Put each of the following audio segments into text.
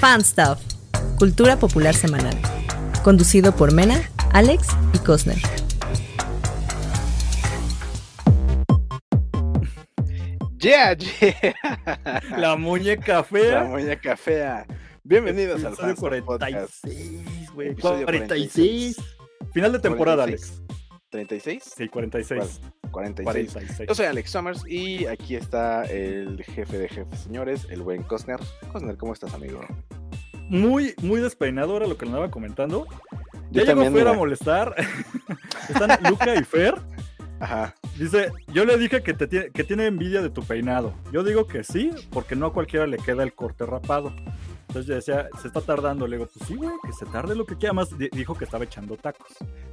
Fan Stuff, Cultura Popular Semanal. Conducido por Mena, Alex y Cosner. Yeah, yeah. La muñeca fea. La muñeca fea. Bienvenidos al Podcast. 46, güey. Episodio 46. Final de temporada, 46. ¿36? Alex. Sí, 46. 46. 46. Yo soy Alex Summers y aquí está el jefe de jefes, señores, el buen Cosner. Cosner, ¿cómo estás, amigo? Muy, muy despeinado era lo que le andaba comentando. Yo Ya llegó Fer a molestar. Están Luca y Fer. Ajá. Dice, yo le dije que, te tiene, que tiene envidia de tu peinado. Yo digo que sí, porque no a cualquiera le queda el corte rapado. Entonces yo decía, se está tardando. Le digo, pues sí, güey, que se tarde lo que quiera. Más di- dijo que estaba echando tacos.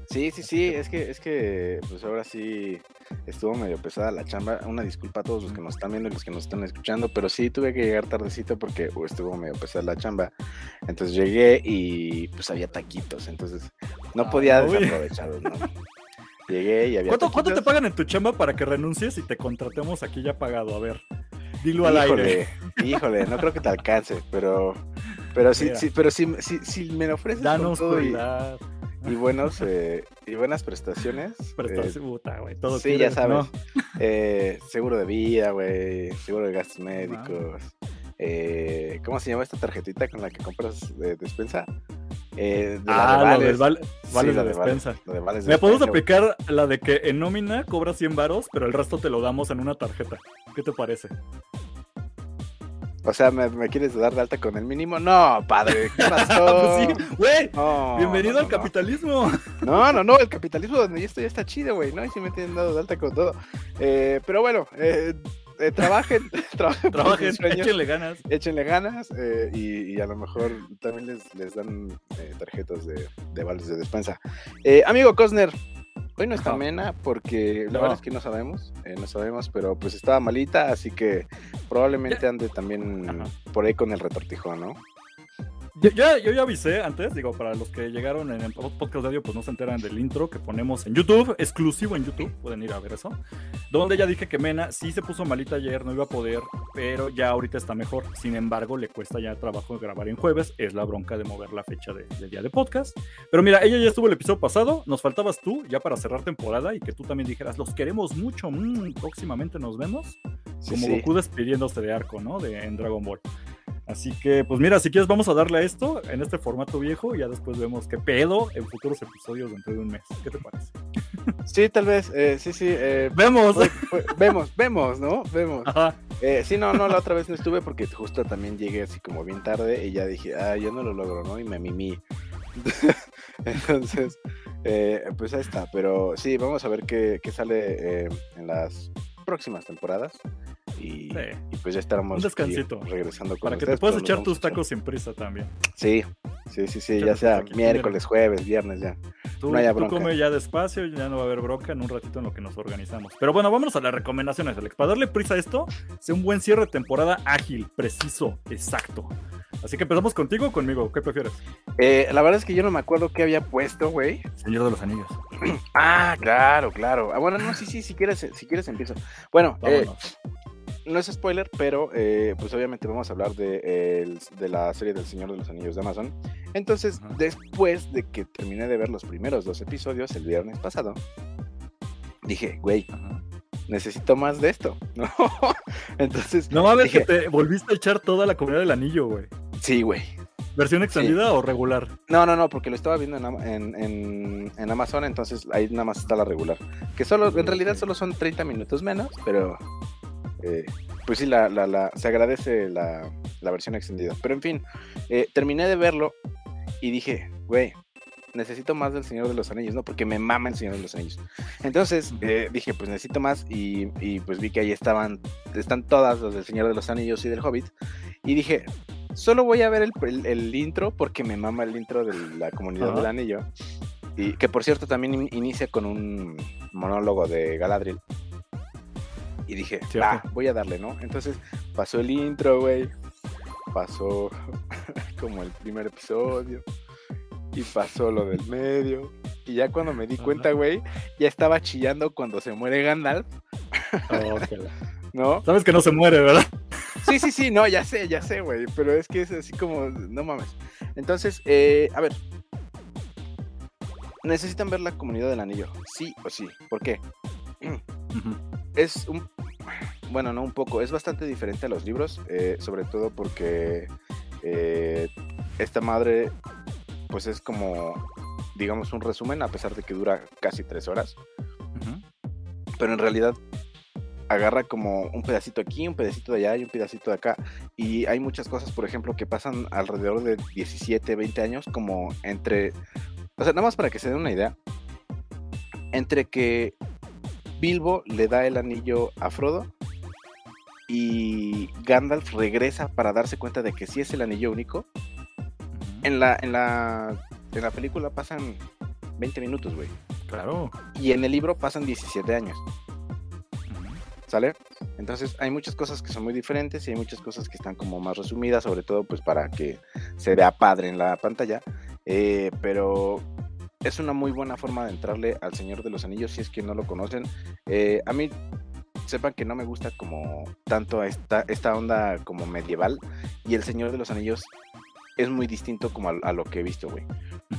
Sí, sí, sí, es que, es que, pues ahora sí estuvo medio pesada la chamba. Una disculpa a todos los que nos están viendo y los que nos están escuchando, pero sí tuve que llegar tardecito porque uh, estuvo medio pesada la chamba. Entonces llegué y pues había taquitos, entonces no Ah, podía uy. desaprovecharlos, ¿no? Llegué y había ¿Cuánto, cuánto te pagan en tu chamba para que renuncies y te contratemos aquí ya pagado? A ver, dilo al aire. Híjole, híjole, no creo que te alcance, pero, pero sí, sí, pero sí, sí, sí me lo ofreces Danos todo y, buenos eh, y buenas prestaciones. Prestación, eh, puta, güey. Todo sí, ya sabes. ¿no? eh, seguro de vida, güey, seguro de gastos médicos. eh, ¿Cómo se llama esta tarjetita con la que compras de despensa? Eh, de la Ah, de vales. Sí, la de vales, despensa. de vales de Me podemos despensa, aplicar la de que en nómina cobras 100 varos, pero el resto te lo damos en una tarjeta. ¿Qué te parece? O sea, ¿me, me quieres dar de alta con el mínimo? No, padre, ¿qué pasó? Pues sí, güey. No, Bienvenido no, al no, capitalismo. No, no, no, el capitalismo donde yo estoy ya está chido, güey, ¿no? Y si me tienen dado de alta con todo. Eh, pero bueno, eh, eh, trabajen, trabajen, Trabajen, échenle ganas. échenle ganas eh, y, y a lo mejor también les, les dan eh, tarjetas de, de vales de despensa. Eh, amigo Cosner, hoy no está Ajá. Mena porque la No. verdad es que no sabemos, eh, no sabemos, pero pues estaba malita, así que probablemente ande también Ajá. por ahí con el retortijón, ¿no? Yo, ya- yo ya avisé antes, digo, para los que llegaron en el podcast de audio, pues no se enteran del intro que ponemos en YouTube, exclusivo en YouTube, pueden ir a ver eso. Donde ya dije que Mena sí se puso malita ayer, no iba a poder, pero ya ahorita está mejor. Sin embargo, le cuesta ya trabajo grabar en jueves, es la bronca de mover la fecha de- del día de podcast. Pero mira, ella ya estuvo el episodio pasado, nos faltabas tú ya para cerrar temporada y que tú también dijeras, los queremos mucho, mm, próximamente nos vemos. Sí, como sí. Goku despidiéndose de arco, ¿no? De, en Dragon Ball. Así que, pues mira, si quieres vamos a darle a esto en este formato viejo y ya después vemos qué pedo en futuros episodios dentro de un mes. ¿Qué te parece? Sí, tal vez, eh, sí, sí. eh, ¡Vemos! vemos, vemos, ¿no? Vemos. Ajá. Eh, sí, no, no, la otra vez no estuve porque justo también llegué así como bien tarde y ya dije, ah, yo no lo logro, ¿no? Y me mimí. Entonces, eh, pues ahí está. Pero sí, vamos a ver qué, qué sale eh, en las próximas temporadas. Y, Sí. y pues ya estaremos Un descansito. aquí regresando con Para que te puedas echar vamos tus tacos sin prisa también. Sí, sí, sí, sí, ya sea aquí, miércoles, jueves, viernes, ya. Tú, No haya tú bronca. come ya despacio, ya no va a haber bronca en un ratito en lo que nos organizamos. Pero bueno, vámonos a las recomendaciones, Alex. Para darle prisa a esto, sea un buen cierre de temporada ágil, preciso, exacto. Así que empezamos contigo o conmigo. ¿Qué prefieres? Eh, la verdad es que yo no me acuerdo qué había puesto, güey. Señor de los Anillos. Ah, claro, claro. Ah, bueno, no, sí, sí, si quieres, si quieres empiezo. Bueno, eh. No es spoiler, pero eh, pues obviamente vamos a hablar de, la serie del Señor de los Anillos de Amazon. Entonces, Ajá. después de que terminé de ver los primeros dos episodios el viernes pasado, dije, güey, Ajá. necesito más de esto, ¿no? Entonces, No mames, que te volviste a echar toda la comunidad del anillo, güey. sí, güey. ¿Versión extendida o regular? No, no, no, porque lo estaba viendo en, en, Amazon, entonces ahí nada más está la regular. Que solo, en realidad solo son 30 minutos menos, pero eh, pues sí, la, la- la- se agradece la, la versión extendida. Pero en fin, eh, terminé de verlo y dije, güey, necesito más del Señor de los Anillos, ¿no? Porque me mama el Señor de los Anillos. Entonces eh, dije, pues necesito más y, y, pues vi que ahí estaban, están todas los del Señor de los Anillos y del Hobbit. Y dije, solo voy a ver el, el- el intro porque me mama el intro de la comunidad Ajá. del anillo. Y que por cierto también in- inicia con un monólogo de Galadriel. Y dije, va, voy a darle, ¿no? Entonces pasó el intro, güey. Pasó como el primer episodio. Y pasó lo del medio. Y ya cuando me di cuenta, güey, ya estaba chillando cuando se muere Gandalf, Oh, ¿no? Sabes que no se muere, ¿verdad? Sí, sí, sí, no, ya sé, ya sé, güey. Pero es que es así como, no mames. Entonces, eh, a ver. Necesitan ver la comunidad del anillo. Sí o sí. ¿Por qué? Es un. Bueno, no un poco. Es bastante diferente a los libros. eh, sobre todo porque. eh, esta madre. Pues es como. Digamos un resumen, a pesar de que dura casi tres horas. Pero en realidad agarra como un pedacito aquí, un pedacito de allá y un pedacito de acá. Y hay muchas cosas, por ejemplo, que pasan alrededor de 17, 20 años, como entre... O sea, nada más para que se den una idea. Entre que Bilbo le da el anillo a Frodo y Gandalf regresa para darse cuenta de que sí es el anillo único. En la, en la, en la película pasan 20 minutos, güey. Claro. Y en el libro pasan 17 años. ¿Sale? Entonces hay muchas cosas que son muy diferentes y hay muchas cosas que están como más resumidas, sobre todo pues para que se vea padre en la pantalla. Eh, pero es una muy buena forma de entrarle al Señor de los Anillos si es que no lo conocen. Eh, a mí sepan que no me gusta como tanto esta, esta onda como medieval y el Señor de los Anillos es muy distinto como a, a lo que he visto, güey.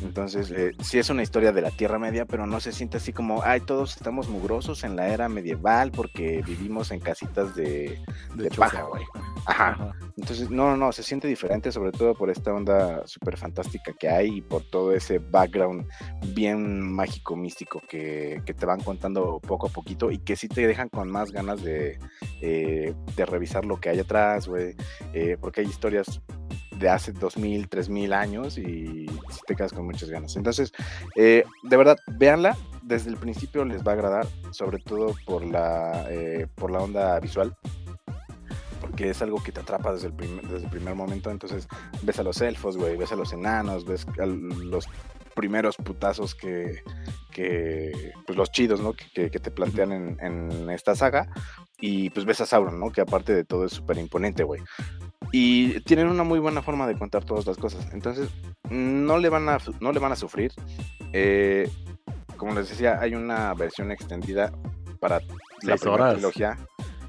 Entonces, eh, sí es una historia de la Tierra Media, pero no se siente así como, ay, todos estamos mugrosos en la era medieval porque vivimos en casitas de, de paja, güey. Ajá. Ajá. Entonces, no, no, no, se siente diferente, sobre todo por esta onda súper fantástica que hay y por todo ese background bien mágico, místico que, que te van contando poco a poquito y que sí te dejan con más ganas de, eh, de revisar lo que hay atrás, güey, eh, porque hay historias de hace 2000, 3000 años y te quedas con muchas ganas. Entonces, eh, de verdad, véanla, desde el principio les va a agradar, sobre todo por la, eh, por la onda visual porque es algo que te atrapa desde el, primer, desde el primer momento. Entonces ves a los elfos, güey, ves a los enanos, ves a los primeros putazos que, que pues los chidos, ¿no? Que, que- que te plantean en, en esta saga. Y pues ves a Sauron, ¿no? Que aparte de todo es súper imponente, güey. Y tienen una muy buena forma de contar todas las cosas. Entonces, no le van a, no le van a sufrir. Eh, como les decía, hay una versión extendida para la primera horas. trilogía.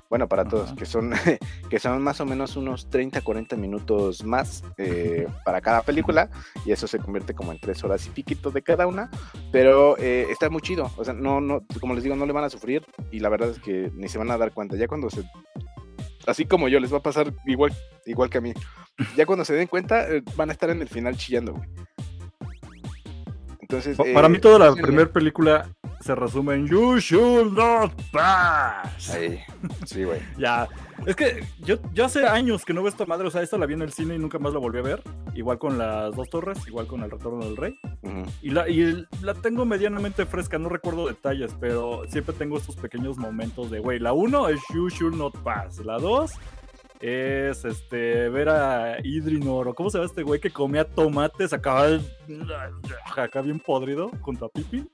Bueno, para todos, que son, que son más o menos unos 30, 40 minutos más eh, para cada película, y eso se convierte como en tres horas y piquito de cada una, pero eh, está muy chido, o sea, no, no, como les digo, no le van a sufrir, y la verdad es que ni se van a dar cuenta, ya cuando se, así como yo, les va a pasar igual, igual que a mí, ya cuando se den cuenta, eh, van a estar en el final chillando, güey. Entonces, Pa- Para eh, mí toda la primera película se resume en You should not pass. Ahí, sí, güey. Ya, es que yo, yo hace años que no veo esta madre, o sea, esta la vi en el cine y nunca más la volví a ver. Igual con las dos torres, igual con el retorno del rey. Ujú. Y la, y la tengo medianamente fresca, no recuerdo detalles, pero siempre tengo estos pequeños momentos de, güey, la 1 es You Should Not Pass, la 2 es este ver a Idrinor, o cómo se llama este güey que comía tomates, acá, acá bien podrido, junto a Pippin.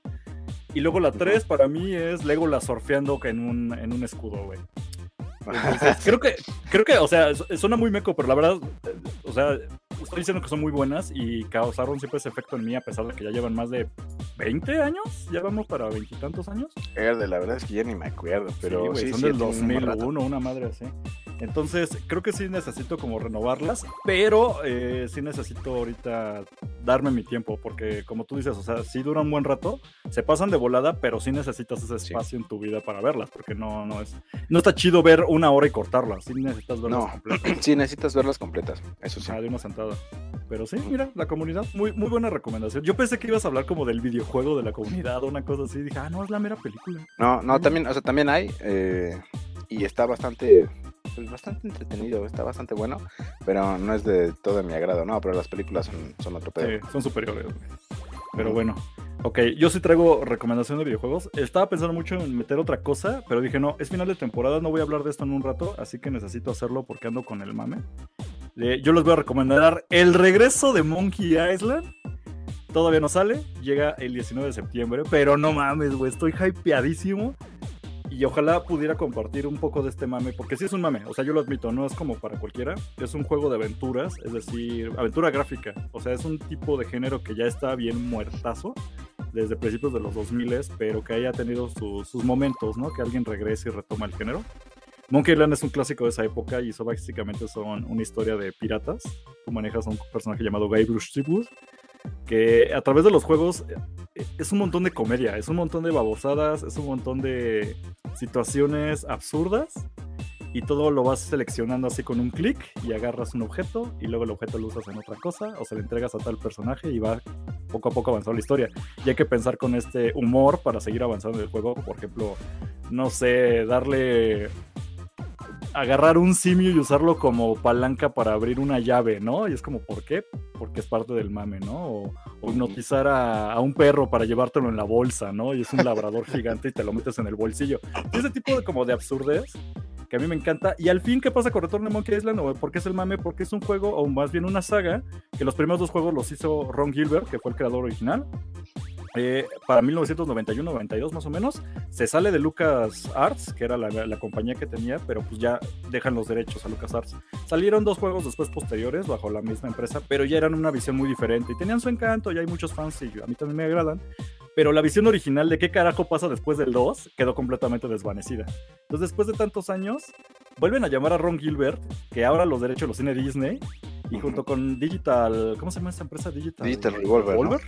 Y luego la 3 para mí es Legolas surfeando en un, en un escudo, güey. Entonces, creo que, creo que, o sea, su- suena muy meco, pero la verdad, o sea, estoy diciendo que son muy buenas y causaron siempre ese efecto en mí, a pesar de que ya llevan más de 20 años, ya vamos para veintitantos años. Verde, la verdad es que ya ni me acuerdo, pero sí, sí, güey, son sí, del ya tiene un buen rato. 2001, una madre así. Entonces, creo que sí necesito como renovarlas, pero eh, sí necesito ahorita darme mi tiempo, porque como tú dices, o sea, sí dura un buen rato, se pasan de volada, pero sí necesitas ese Sí. espacio en tu vida para verlas, porque no, no es, no está chido ver una hora y cortarlas, sí necesitas verlas No. completas. Sí, necesitas verlas completas, eso sí. Ah, de una sentada. Pero sí, mira, la comunidad, muy, muy buena recomendación. Yo pensé que ibas a hablar como del videojuego de la comunidad o una cosa así. Dije, ah, no, es la mera película. No, no, también, o sea, también hay, eh, y está bastante, bastante entretenido, está bastante bueno, pero no es de todo mi agrado, no, pero las películas son, son otro pedo. Sí, son superiores. Pero bueno, ok, yo sí traigo recomendación de videojuegos. Estaba pensando mucho en meter otra cosa, pero dije, no, es final de temporada, no voy a hablar de esto en un rato, así que necesito hacerlo porque ando con el mame. Eh, yo les voy a recomendar el regreso de Monkey Island. Todavía no sale, llega el 19 de septiembre, pero no mames, güey, estoy hypeadísimo. Y ojalá pudiera compartir un poco de este mame, porque sí es un mame, o sea, yo lo admito, no es como para cualquiera, es un juego de aventuras, es decir, aventura gráfica, o sea, es un tipo de género que ya está bien muertazo desde principios de los 2000, pero que haya tenido su- sus momentos, ¿no? Que alguien regrese y retoma el género. Monkey Island es un clásico de esa época y eso básicamente son una historia de piratas. Tú manejas a un personaje llamado Guybrush Threepwood que a través de los juegos es un montón de comedia, es un montón de babosadas, es un montón de situaciones absurdas y todo lo vas seleccionando así con un clic y agarras un objeto y luego el objeto lo usas en otra cosa o se le entregas a tal personaje y va poco a poco avanzando la historia. Y hay que pensar con este humor para seguir avanzando el juego, por ejemplo, no sé, darle agarrar un simio y usarlo como palanca para abrir una llave, ¿no? Y es como, ¿por qué? Porque es parte del mame, ¿no? O, hipnotizar a, un perro para llevártelo en la bolsa, ¿no? Y es un labrador gigante y te lo metes en el bolsillo. ese tipo de como de absurdez que a mí me encanta. Y al fin, ¿qué pasa con Return to Monkey Island? ¿O ¿Por qué es el mame? Porque es un juego, o más bien una saga, que los primeros dos juegos los hizo Ron Gilbert, que fue el creador original. Eh, para 1991-92 más o menos, se sale de Lucas Arts, que era la, compañía que tenía, pero pues ya dejan los derechos a Lucas Arts. Salieron dos juegos después posteriores bajo la misma empresa, pero ya eran una visión muy diferente y tenían su encanto, y hay muchos fans y a mí también me agradan, pero la visión original de qué carajo pasa después del 2 quedó completamente desvanecida. Entonces después de tantos años, vuelven a llamar a Ron Gilbert, que ahora los derechos los tiene Disney, y junto con Digital, ¿cómo se llama esta empresa? Digital, Digital Revolver.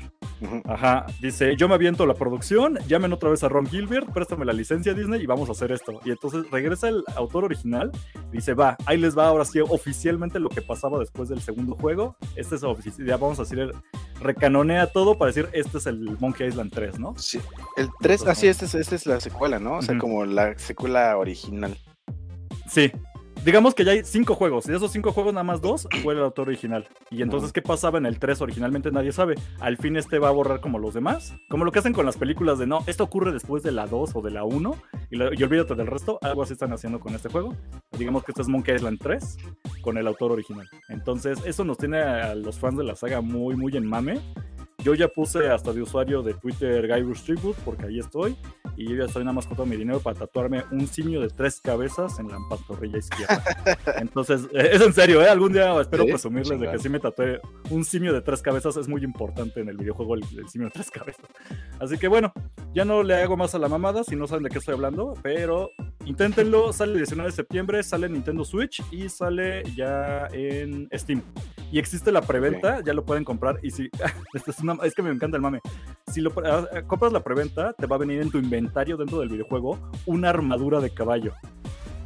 Ajá, dice, yo me aviento la producción, llamen otra vez a Ron Gilbert, préstame la licencia Disney y vamos a hacer esto. Y entonces regresa el autor original, dice, va, ahí les va ahora sí oficialmente lo que pasaba después del segundo juego. Este es ya vamos a decir, recanonea todo para decir, este es el Monkey Island 3, ¿no? Sí, el 3, así, ah, esta es, este es la secuela, ¿no? O sea, como la secuela original. Sí, digamos que ya hay cinco juegos, y de esos cinco juegos nada más dos fue el autor original. Y entonces, ¿qué pasaba en el 3 originalmente? Nadie sabe. Al fin este va a borrar como los demás, como lo que hacen con las películas de no, esto ocurre después de la 2 o de la 1, y, y olvídate del resto, algo así están haciendo con este juego. Digamos que este es Monkey Island 3 con el autor original. Entonces, eso nos tiene a los fans de la saga muy, muy en mame. Yo ya puse hasta de usuario de Twitter Guybrush Tribute porque ahí estoy. Y yo ya estoy nada más con todo mi dinero para tatuarme un simio de tres cabezas en la pantorrilla izquierda. Entonces, eh, es en serio, ¿eh? Algún día espero presumirles de que sí me tatué un simio de tres cabezas. Es muy importante en el videojuego el, simio de tres cabezas. Así que bueno, ya no le hago más a la mamada si no saben de qué estoy hablando. Pero inténtenlo. Sale el 19 de septiembre, sale en Nintendo Switch y sale ya en Steam. Y existe la preventa, ya lo pueden comprar. Y si, es, es que me encanta el mame. Si lo ah, compras la preventa, te va a venir en tu inventario dentro del videojuego una armadura de caballo.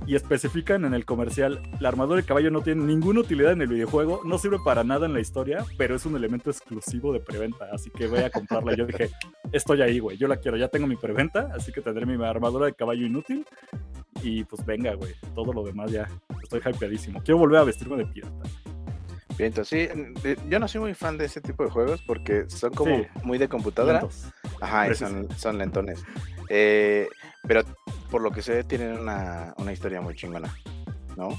Y especifican en el comercial, la armadura de caballo no tiene ninguna utilidad en el videojuego, no sirve para nada en la historia, pero es un elemento exclusivo de preventa, así que voy a comprarla. Yo dije, estoy ahí, güey, yo la quiero, ya tengo mi preventa, así que tendré mi armadura de caballo inútil. Y pues venga, güey, todo lo demás ya, estoy hypeadísimo. Quiero volver a vestirme de pirata. Bien, sí, yo no soy muy fan de ese tipo de juegos porque son como muy de computadora. Ajá, y son, son lentones. Eh, pero por lo que sé, tienen una, una historia muy chingona, ¿no?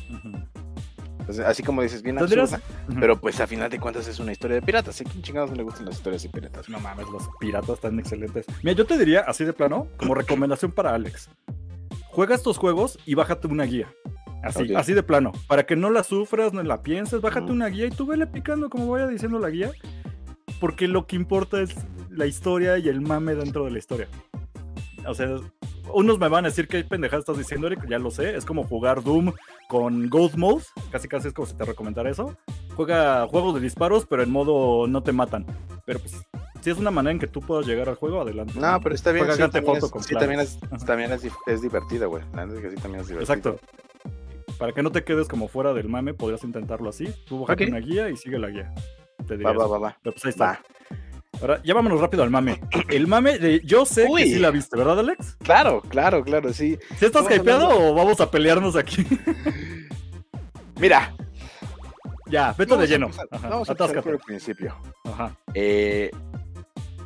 así como dices, bien absurda, pero pues a final de cuentas es una historia de piratas. ¿A quién chingados no le gustan las historias de piratas? No mames, los piratas están excelentes. Mira, yo te diría, así de plano, como recomendación para Alex. Juega estos juegos y bájate una guía. Así, así de plano. Para que no la sufras, no la pienses, bájate una guía y tú vele picando como vaya diciendo la guía. Porque lo que importa es la historia y el mame dentro de la historia. O sea, unos me van a decir que pendejada estás diciendo, Eric, ya lo sé. Es como jugar Doom con Ghost Mode. Casi casi es como si te recomendara eso. Juega juegos de disparos, pero en modo no te matan. Pero pues si es una manera en que tú puedas llegar al juego, adelante. No, pero está bien. sí, también, es, sí, también, es, también es, es güey. sí también es divertida. Exacto para que no te quedes como fuera del mame, podrías intentarlo así. Tú bájate una guía y sigue la guía. Te va, va, va, va. pues ahí está. Ahora, ya vámonos rápido al mame. El mame de. Yo sé que sí la viste, ¿verdad, Alex? Claro, claro, claro, sí. ¿Sí estás hypeado o vamos a pelearnos aquí? Mira. Ya, vete de lleno. vamos a por el principio. Ajá. Eh,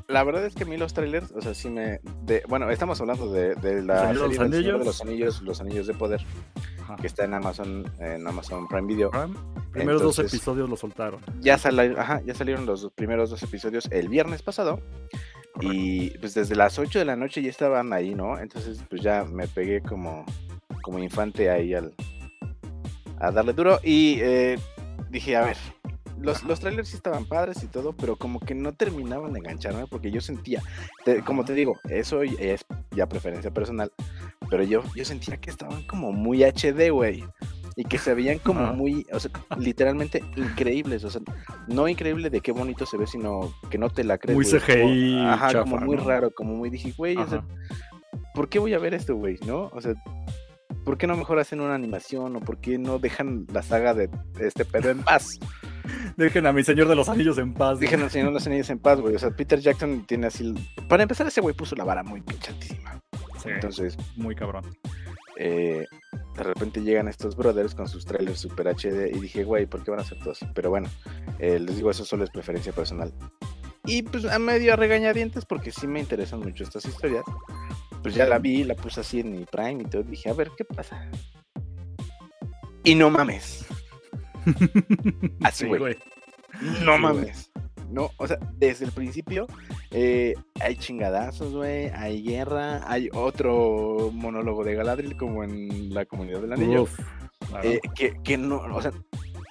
la verdad es que a mí los trailers, o sea, sí me. De, bueno, estamos hablando de, de la serie los anillos? de los anillos, los anillos de poder que está en Amazon, en Amazon Prime Video. Primeros dos episodios lo soltaron. Ya, ya salieron los primeros dos episodios el viernes pasado. Y pues desde las 8 de la noche ya estaban ahí, ¿no? Entonces pues ya me pegué como, como infante ahí al, a darle duro. Y eh, dije, a ver, los, los, trailers sí estaban padres y todo, pero como que no terminaban de engancharme porque yo sentía, como te digo, eso es ya preferencia personal, pero yo, yo sentía que estaban como muy HD, güey. Y que se veían como muy, o sea, literalmente increíbles. O sea, no increíble de qué bonito se ve, sino que no te la crees. Muy. CGI Como- Ajá, chafa, como muy ¿no? raro, como muy dije, güey, o sea. ¿por qué voy a ver esto, güey? ¿No? O sea, ¿por qué no mejor hacen una animación? ¿O por qué no dejan la saga de este pedo en paz? Dejen a mi señor de los anillos en paz. Dejen al Señor de los Anillos en paz, güey. O sea, Peter Jackson tiene así. Para empezar, ese güey puso la vara muy pinche altísima. Sí, Entonces, muy cabrón. eh, de repente llegan estos brothers con sus trailers super HD y dije, güey, ¿por qué van a hacer todo así? Pero bueno, eh, les digo, eso solo es preferencia personal. Y pues a medio a regañadientes, porque sí me interesan mucho estas historias. Pues ya la vi, la puse así en mi Prime y todo. Dije, a ver, ¿qué pasa? Y no mames. Así, Sí, güey. No Sí, mames. No, o sea, desde el principio eh, hay chingadazos, güey, hay guerra, hay otro monólogo de Galadriel como en la comunidad del anillo. Uf, claro. eh, que, que no, o sea,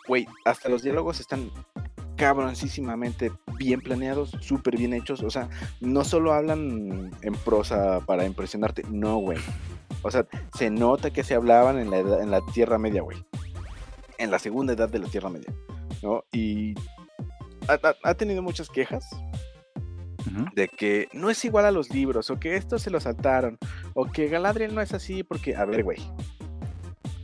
güey, hasta los diálogos están cabroncísimamente bien planeados, súper bien hechos, o sea, no solo hablan en prosa para impresionarte, no, güey. O sea, se nota que se hablaban en la, edad- en la Tierra Media, güey. En la segunda edad de la Tierra Media, ¿no? Y ha, tenido muchas quejas de que no es igual a los libros, o que esto se lo saltaron, o que Galadriel no es así, porque, a ver, güey.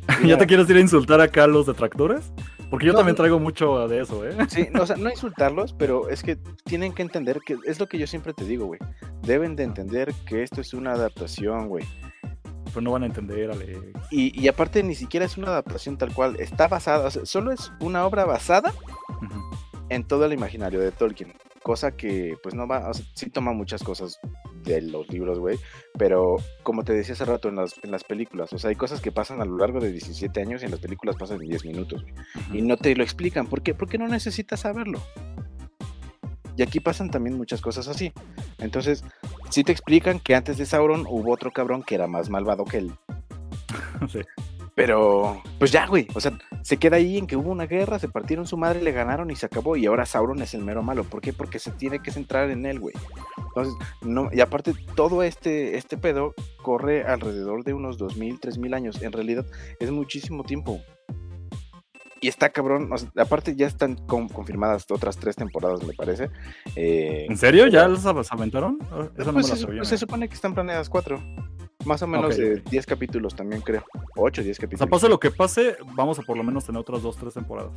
¿Ya te quieres ir a insultar acá a los detractores? Porque yo No, también traigo mucho de eso, ¿eh? Sí, no, o sea, no insultarlos, pero es que tienen que entender que es lo que yo siempre te digo, güey. Deben de entender que esto es una adaptación, güey. Pues no van a entender, Alex. Y, y aparte ni siquiera es una adaptación tal cual, está basada, o sea, solo es una obra basada Ujú. En todo el imaginario de Tolkien. Cosa que, pues no va, o sea, sí toma muchas cosas de los libros, güey. Pero como te decía hace rato en las, en las películas, o sea, hay cosas que pasan a lo largo de 17 años y en las películas pasan en 10 minutos, güey. y no te lo explican. ¿Por qué? Porque no necesitas saberlo. Y aquí pasan también muchas cosas así. Entonces, sí te explican que antes de Sauron hubo otro cabrón que era más malvado que él. Sí. Pero, pues ya, güey. O sea, se queda ahí en que hubo una guerra, se partieron su madre, le ganaron y se acabó. Y ahora Sauron es el mero malo. ¿Por qué? Porque se tiene que centrar en él, güey. Entonces, no, y aparte, todo este, este pedo corre alrededor de unos 2000, 3000 años. En realidad, es muchísimo tiempo. Y está cabrón. o sea, aparte, ya están con- confirmadas otras tres temporadas, me parece. Eh, ¿En serio? ¿Ya ab- aventaron? Eso no pues me se, supone que están planeadas cuatro. Más o menos Ok, de ok. 10 capítulos también, creo. 8, 10 O sea, capítulos. pase lo que pase, vamos a por lo menos tener otras dos, tres temporadas.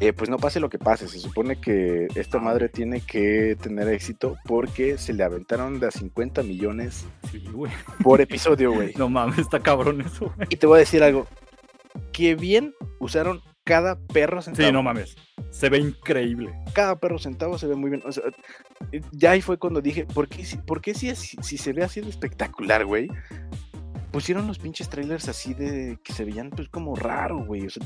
Eh, pues no pase lo que pase, se supone que esta madre tiene que tener éxito porque se le aventaron de a 50 millones Sí, por episodio, güey. No mames, está cabrón eso, güey. Y te voy a decir algo, que bien usaron cada perro centavo. Sí, no mames. Se ve increíble. Cada perro centavo se ve muy bien. O sea, eh, ya ahí fue cuando dije, ¿por qué, si, por qué si, si se ve así de espectacular, güey? Pusieron los pinches trailers así de que se veían pues como raro, güey. O sea,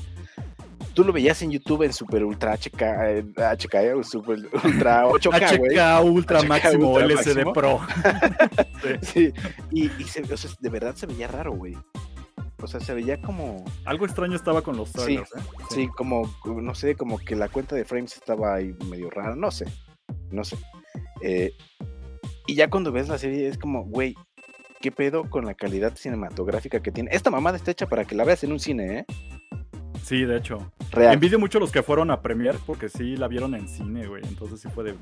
tú lo veías en YouTube en super ultra HK, eh, HK o super ultra 8K, güey. HK Ultra HK Máximo Ultra LCD Máximo. Pro. Sí, y, y se- o sea, de verdad se veía raro, güey. O sea, se veía como, Algo extraño estaba con los trailers, ¿eh? sí, como, no sé, como que la cuenta de frames estaba ahí medio rara, no sé, no sé. Eh, y ya cuando ves la serie es como, güey, ¿qué pedo con la calidad cinematográfica que tiene? Esta mamada está hecha para que la veas en un cine, ¿eh? Sí, de hecho. Real. Envidio mucho a los que fueron a Premiere porque sí la vieron en cine, güey. Entonces sí fue de,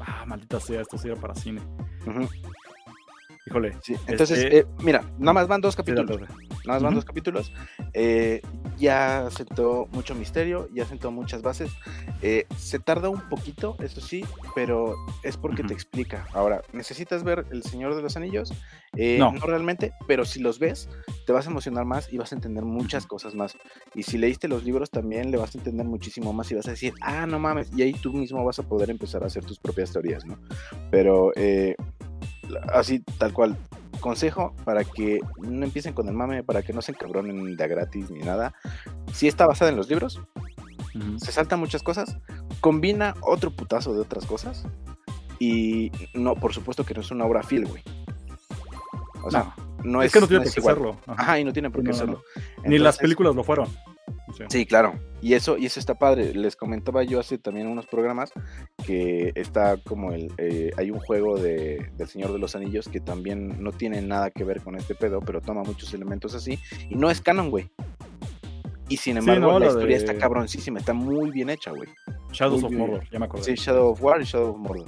ah, maldita sea, esto sí era para cine. Ujú, Híjole. sí. Entonces, Este- eh, mira, nada más van dos capítulos. Nada más van Ujú. dos capítulos. Eh, ya sentó mucho misterio, ya sentó muchas bases. Eh, se tarda un poquito, eso sí, pero es porque Ujú. te explica. Ahora, ¿necesitas ver El Señor de los Anillos? Eh, No. no. realmente, pero si los ves, te vas a emocionar más y vas a entender muchas cosas más. Y si leíste los libros también, le vas a entender muchísimo más y vas a decir, ah, no mames, y ahí tú mismo vas a poder empezar a hacer tus propias teorías, ¿no? Pero eh, así, tal cual, consejo para que no empiecen con el mame, para que no se encabronen de gratis ni nada. Si está basada en los libros, se saltan muchas cosas, combina otro putazo de otras cosas y no, por supuesto que no es una obra fiel, güey. O sea, no, es, es, que no tiene no por qué igual. serlo. Ajá. Ajá, y no tiene por qué No. Ni las películas lo fueron. Sí. Sí, claro. Y eso, y eso está padre. Les comentaba yo hace también unos programas que está como el eh, hay un juego de del Señor de los Anillos que también no tiene nada que ver con este pedo, pero toma muchos elementos así y no es canon, güey. Y sin embargo, no, la historia de- está cabroncísima, está muy bien hecha, güey. Shadows Muy of bien. Mordor, ya me acordé. Sí, Shadow of War y Shadow of Mordor.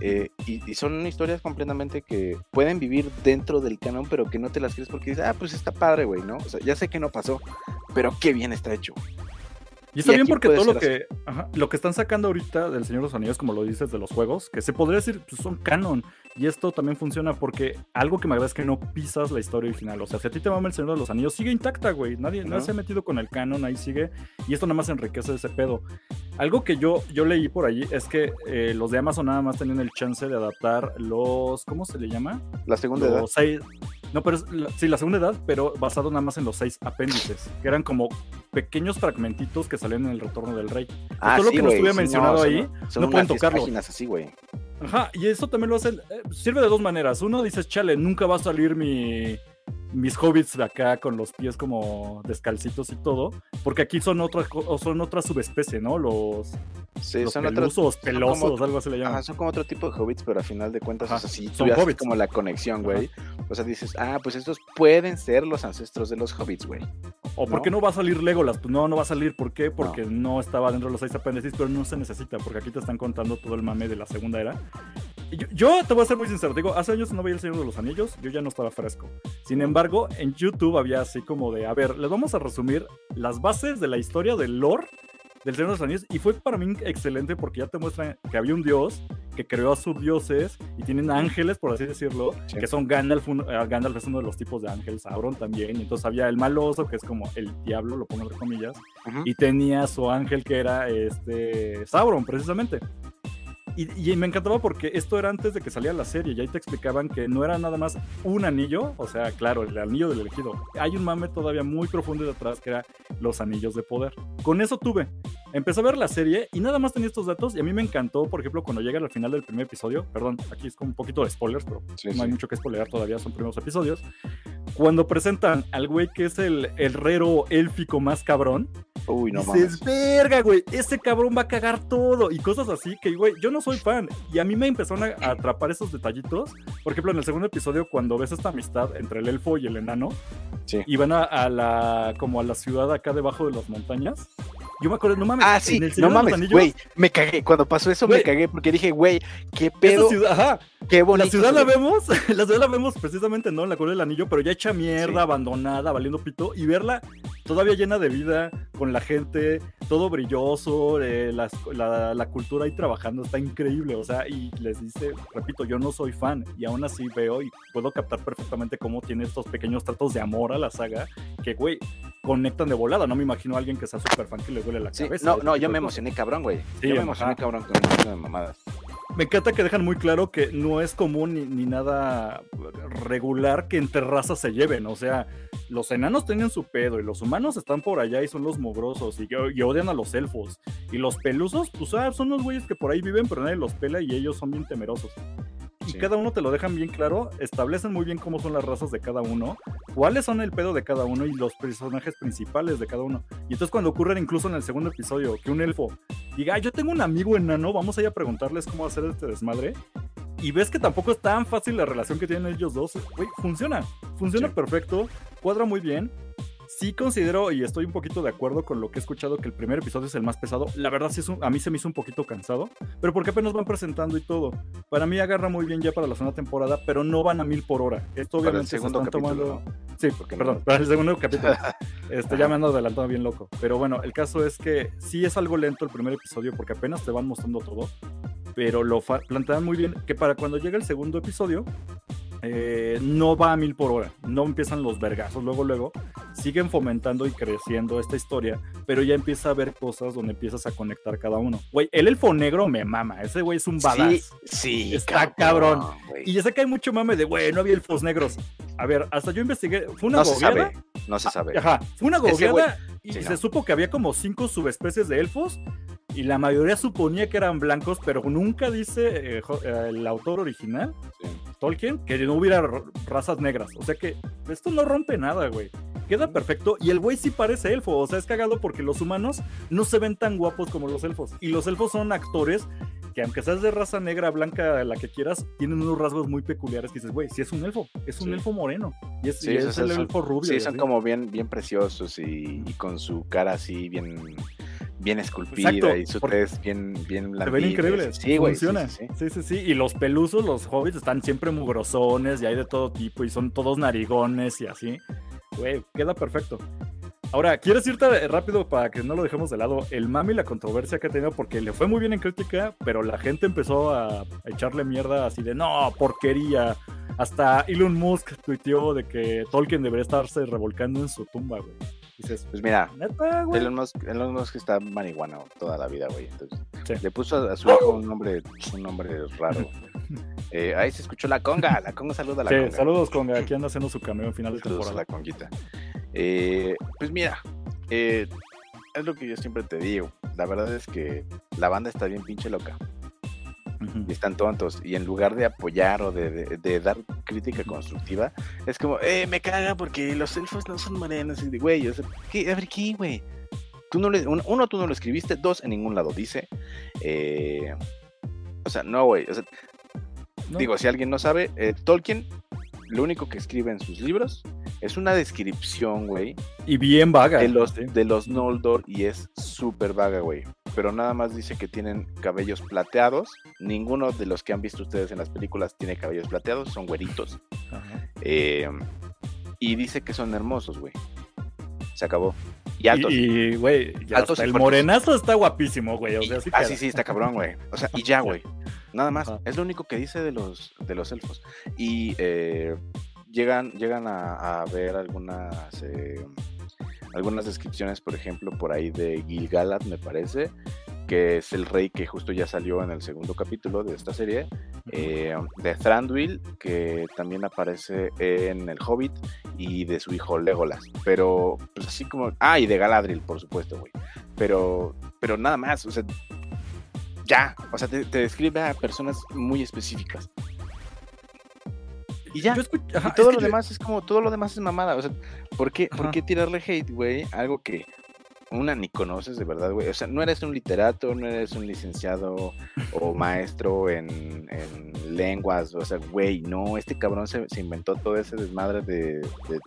Eh, y, y son historias completamente que pueden vivir dentro del canon, pero que no te las crees porque dices, ah, pues está padre, güey, ¿no? O sea, ya sé que no pasó, pero qué bien está hecho. Y está Y bien porque todo lo que, ajá, lo que están sacando ahorita del Señor de los Anillos, como lo dices, de los juegos, que se podría decir, pues son canon. Y esto también funciona porque algo que me agrada es que no pisas la historia original. O sea, si a ti te mama el Señor de los Anillos, sigue intacta, güey. Nadie, nadie Ujú. se ha metido con el canon, ahí sigue. Y esto nada más enriquece ese pedo. Algo que yo, yo leí por allí es que eh, los de Amazon nada más tenían el chance de adaptar los. ¿Cómo se le llama? La segunda Los edad. seis. No, pero es sí, la segunda edad, pero basado nada más en los seis apéndices, que eran como pequeños fragmentitos que salían en el retorno del rey. Ah, todo lo sí, que no estuviera mencionado son- ahí, son no unas pueden 10 tocarlo. páginas así, güey. Ajá, y eso también lo hacen. eh, sirve de dos maneras. Uno dices, chale, nunca va a salir mi, mis hobbits de acá con los pies como descalcitos y todo, porque aquí son otra, son otra subespecie, ¿no? Los, Sí, los son pelusos, pelosos, como- algo así le llaman. Ajá, son como otro tipo de hobbits, pero a final de cuentas, Ajá, o sea, sí, tú son hobbits. como la conexión, güey. O sea, dices, ah, pues estos pueden ser los ancestros de los hobbits, güey. ¿O por qué no va a salir Legolas? Pues no, no va a salir. ¿Por qué? Porque no, estaba dentro de los seis apéndices, pero no se necesita, porque aquí te están contando todo el mame de la segunda era. Yo, yo te voy a ser muy sincero, digo, hace años no veía El Señor de los Anillos, yo ya no estaba fresco. Sin embargo, en YouTube había así como de, a ver, les vamos a resumir las bases de la historia del lore del Señor de los Anillos, y fue para mí excelente porque ya te muestran que había un dios que creó a sus dioses y tienen ángeles, por así decirlo, Sí. que son Gandalf, un- eh, Gandalf es uno de los tipos de ángel, Sauron también, y entonces había el maloso, que es como el diablo, lo pongo entre comillas, y tenía su ángel que era este Sauron, precisamente. Y, me encantaba porque esto era antes de que saliera la serie, y ahí te explicaban que no era nada más un anillo, o sea, claro, el anillo del elegido. Hay un mame todavía muy profundo detrás que era los anillos de poder. Con eso tuve. Empecé a ver la serie y nada más tenía estos datos y a mí me encantó, por ejemplo, cuando llega al final del primer episodio, perdón, aquí es como un poquito de spoilers, pero Sí, no sí. hay mucho que spoilear todavía, son primeros episodios. Cuando presentan al güey que es el herrero élfico más cabrón, Uy, no dices, mames. verga, güey, ese cabrón va a cagar todo y cosas así que, güey, yo no soy fan. Y a mí me empezaron a, atrapar esos detallitos. Por ejemplo, en el segundo episodio, cuando ves esta amistad entre el elfo y el enano, Sí. y van a, a la, como a la ciudad acá debajo de las montañas. Yo me acuerdo, no mames, Ah, sí, en el no mames, güey, me cagué. Cuando pasó eso me cagué porque dije, güey, qué pedo, ciudad, ajá, qué bonito. la ciudad la ve. vemos, la ciudad la vemos precisamente, ¿no? En la Cueva del Anillo, pero ya hecha mierda, Sí. abandonada, valiendo pito, y verla todavía llena de vida, con la gente, todo brilloso, eh, la, la cultura ahí trabajando, está increíble, o sea, y les dice, repito, yo no soy fan, y aún así veo y puedo captar perfectamente cómo tiene estos pequeños tratos de amor a la saga, que, güey, conectan de volada, no me imagino a alguien que sea súper fan que le duele la Sí, cabeza. no, no, yo me emocioné cabrón, güey. Sí, yo me ajá. emocioné cabrón con de mamadas. Me encanta que dejan muy claro que no es común ni, ni nada regular que entre razas se lleven. O sea, los enanos tienen su pedo y los humanos están por allá y son los mugrosos y, y odian a los elfos. Y los pelusos, pues ah, son los güeyes que por ahí viven, pero nadie los pela y ellos son bien temerosos. Y cada uno te lo dejan bien claro, establecen muy bien cómo son las razas de cada uno, cuáles son el pedo de cada uno y los personajes principales de cada uno. Y entonces cuando ocurren incluso en el segundo episodio que un elfo diga, "Ah, yo tengo un amigo enano, vamos a ir a preguntarles cómo hacer este desmadre. Y ves que tampoco es tan fácil la relación que tienen ellos dos. Güey, funciona. Funciona Sí. perfecto. Cuadra muy bien. Sí considero, y estoy un poquito de acuerdo con lo que he escuchado, que el primer episodio es el más pesado. La verdad, sí es un- a mí se me hizo un poquito cansado. Pero porque apenas van presentando y todo. Para mí agarra muy bien ya para la segunda temporada, pero no van a mil por hora. Esto obviamente se están capítulo, tomando... Sí, Porque no- perdón, para el segundo capítulo. Este, ya me ando adelantando bien loco. Pero bueno, el caso es que sí es algo lento el primer episodio porque apenas te van mostrando todo. Pero lo plantean muy bien que para cuando llega el segundo episodio, eh, no va a mil por hora. No empiezan los vergazos luego, luego. Siguen fomentando y creciendo esta historia. Pero ya empieza a haber cosas donde empiezas a conectar cada uno. Güey, el elfo negro me mama. Ese güey es un badass. Sí, sí, Está cabrón. Y ya sé que hay mucho mame de, güey, no había elfos negros. A ver, hasta yo investigué. Fue una No se sabe, no se sabe. Ajá, fue una Ese gogueada y sí, se no. supo que había como cinco subespecies de elfos y la mayoría suponía que eran blancos, pero nunca dice eh, eh, el autor original, Sí. Tolkien, que no hubiera razas negras. O sea que esto no rompe nada, güey. Queda perfecto y el güey sí parece elfo. O sea, es cagado porque los humanos no se ven tan guapos como los elfos. Y los elfos son actores que que aunque seas de raza negra, blanca, la que quieras, tienen unos rasgos muy peculiares que dices, güey, si es un elfo, es un Sí. elfo moreno. Y es, Sí, y esos es el son- elfo rubio. Sí, son así. como bien, bien preciosos y, y con su cara así bien, bien esculpida Exacto, y su tez bien, bien Se ven increíbles. Sí, güey. Funciona. sí, sí. Sí, sí, sí. Y los pelusos, los hobbits, están siempre mugrosones y hay de todo tipo y son todos narigones y así. Güey, queda perfecto. Ahora, ¿quieres irte rápido para que no lo dejemos de lado? El mami y la controversia que ha tenido, porque le fue muy bien en crítica, pero la gente empezó a, a echarle mierda así de no, porquería. Hasta Elon Musk tuiteó de que Tolkien debería estarse revolcando en su tumba, güey. Dices, Pues mira, neta. Elon Musk, Elon Musk está marihuana toda la vida, güey. Entonces, Sí. le puso a, su hijo un nombre, un nombre raro. Eh, ahí se escuchó la conga. La conga saluda a la Sí, conga. saludos con aquí anda haciendo su cameo en final de Saludos a temporada. la conguita. Eh, pues mira, eh, es lo que yo siempre te digo. La verdad es que la banda está bien pinche loca. Y están tontos. Y en lugar de apoyar o de, de- de dar crítica constructiva, es como, eh, me caga porque los elfos no son morenos. Y de, güey, o sea, ¿qué? A ver, ¿qué, güey? Tú no le, un- uno, tú no lo escribiste, dos, en ningún lado dice. Eh, o sea, no, güey. O sea, No. digo, si alguien no sabe, eh, Tolkien, lo único que escribe en sus libros es una descripción, güey, Y bien vaga. de los, sí. de los Noldor y es súper vaga, güey. Pero nada más dice que tienen cabellos plateados. Ninguno de los que han visto ustedes en las películas tiene cabellos plateados, son güeritos. Ajá. Eh, y dice que son hermosos, güey. Se acabó. Y altos. Y, güey, el morenazo está guapísimo, güey. O Y- sea, sí ah, sí, sí, está cabrón, güey. O sea, y ya, güey. Nada más. Ajá. Es lo único que dice de los, de los elfos. Y eh, llegan, llegan a, a ver algunas, eh, algunas descripciones, por ejemplo, por ahí de Gil-galad, me parece, que es el rey que justo ya salió en el segundo capítulo de esta serie. eh, de Thranduil, que también aparece en El Hobbit, y de su hijo Legolas. Pero, pues así como. Ah, y de Galadriel, por supuesto, güey. Pero, pero nada más, o sea. Ya, o sea, te, te describe a personas muy específicas. Y ya. Ajá, Y todo lo yo- demás es como, todo lo demás es mamada. O sea, ¿por qué, ¿por qué tirarle hate, güey? Algo que una ni conoces de verdad, güey. O sea, no eres un literato, no eres un licenciado o maestro en, en lenguas. O sea, güey, no, este cabrón se, se inventó todo ese desmadre de,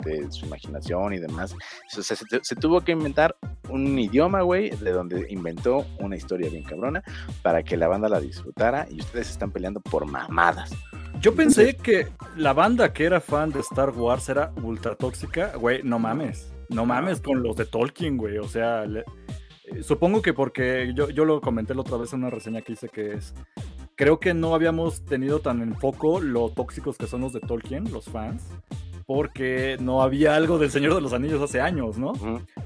de- su imaginación y demás. O sea, se, se tuvo que inventar un idioma, güey, de donde inventó una historia bien cabrona para que la banda la disfrutara y ustedes están peleando por mamadas. Yo pensé que la banda que era fan de Star Wars era ultra tóxica. Güey, no mames. No mames con los de Tolkien, güey. O sea, le- eh, supongo que porque yo, yo lo comenté la otra vez en una reseña que hice que es. Creo que no habíamos tenido tan en foco lo tóxicos que son los de Tolkien, los fans. Porque no había algo del Señor de los Anillos hace años, ¿no?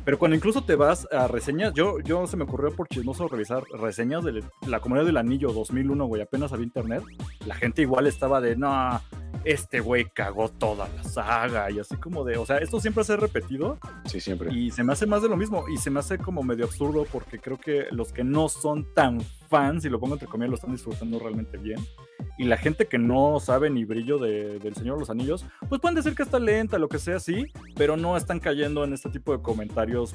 Pero cuando incluso te vas a reseñas, yo, yo se me ocurrió por chismoso revisar reseñas de la comunidad del anillo 2001, güey, apenas había internet. La gente igual estaba de, no, este güey cagó toda la saga y así como de, o sea, esto siempre se ha repetido Sí, siempre. y se me hace más de lo mismo y se me hace como medio absurdo porque creo que los que no son tan fans, y lo pongo entre comillas, lo están disfrutando realmente bien. Y la gente que no sabe ni brillo de- del Señor de los Anillos, pues pueden decir que está lenta, lo que sea, sí, pero no están cayendo en este tipo de comentarios.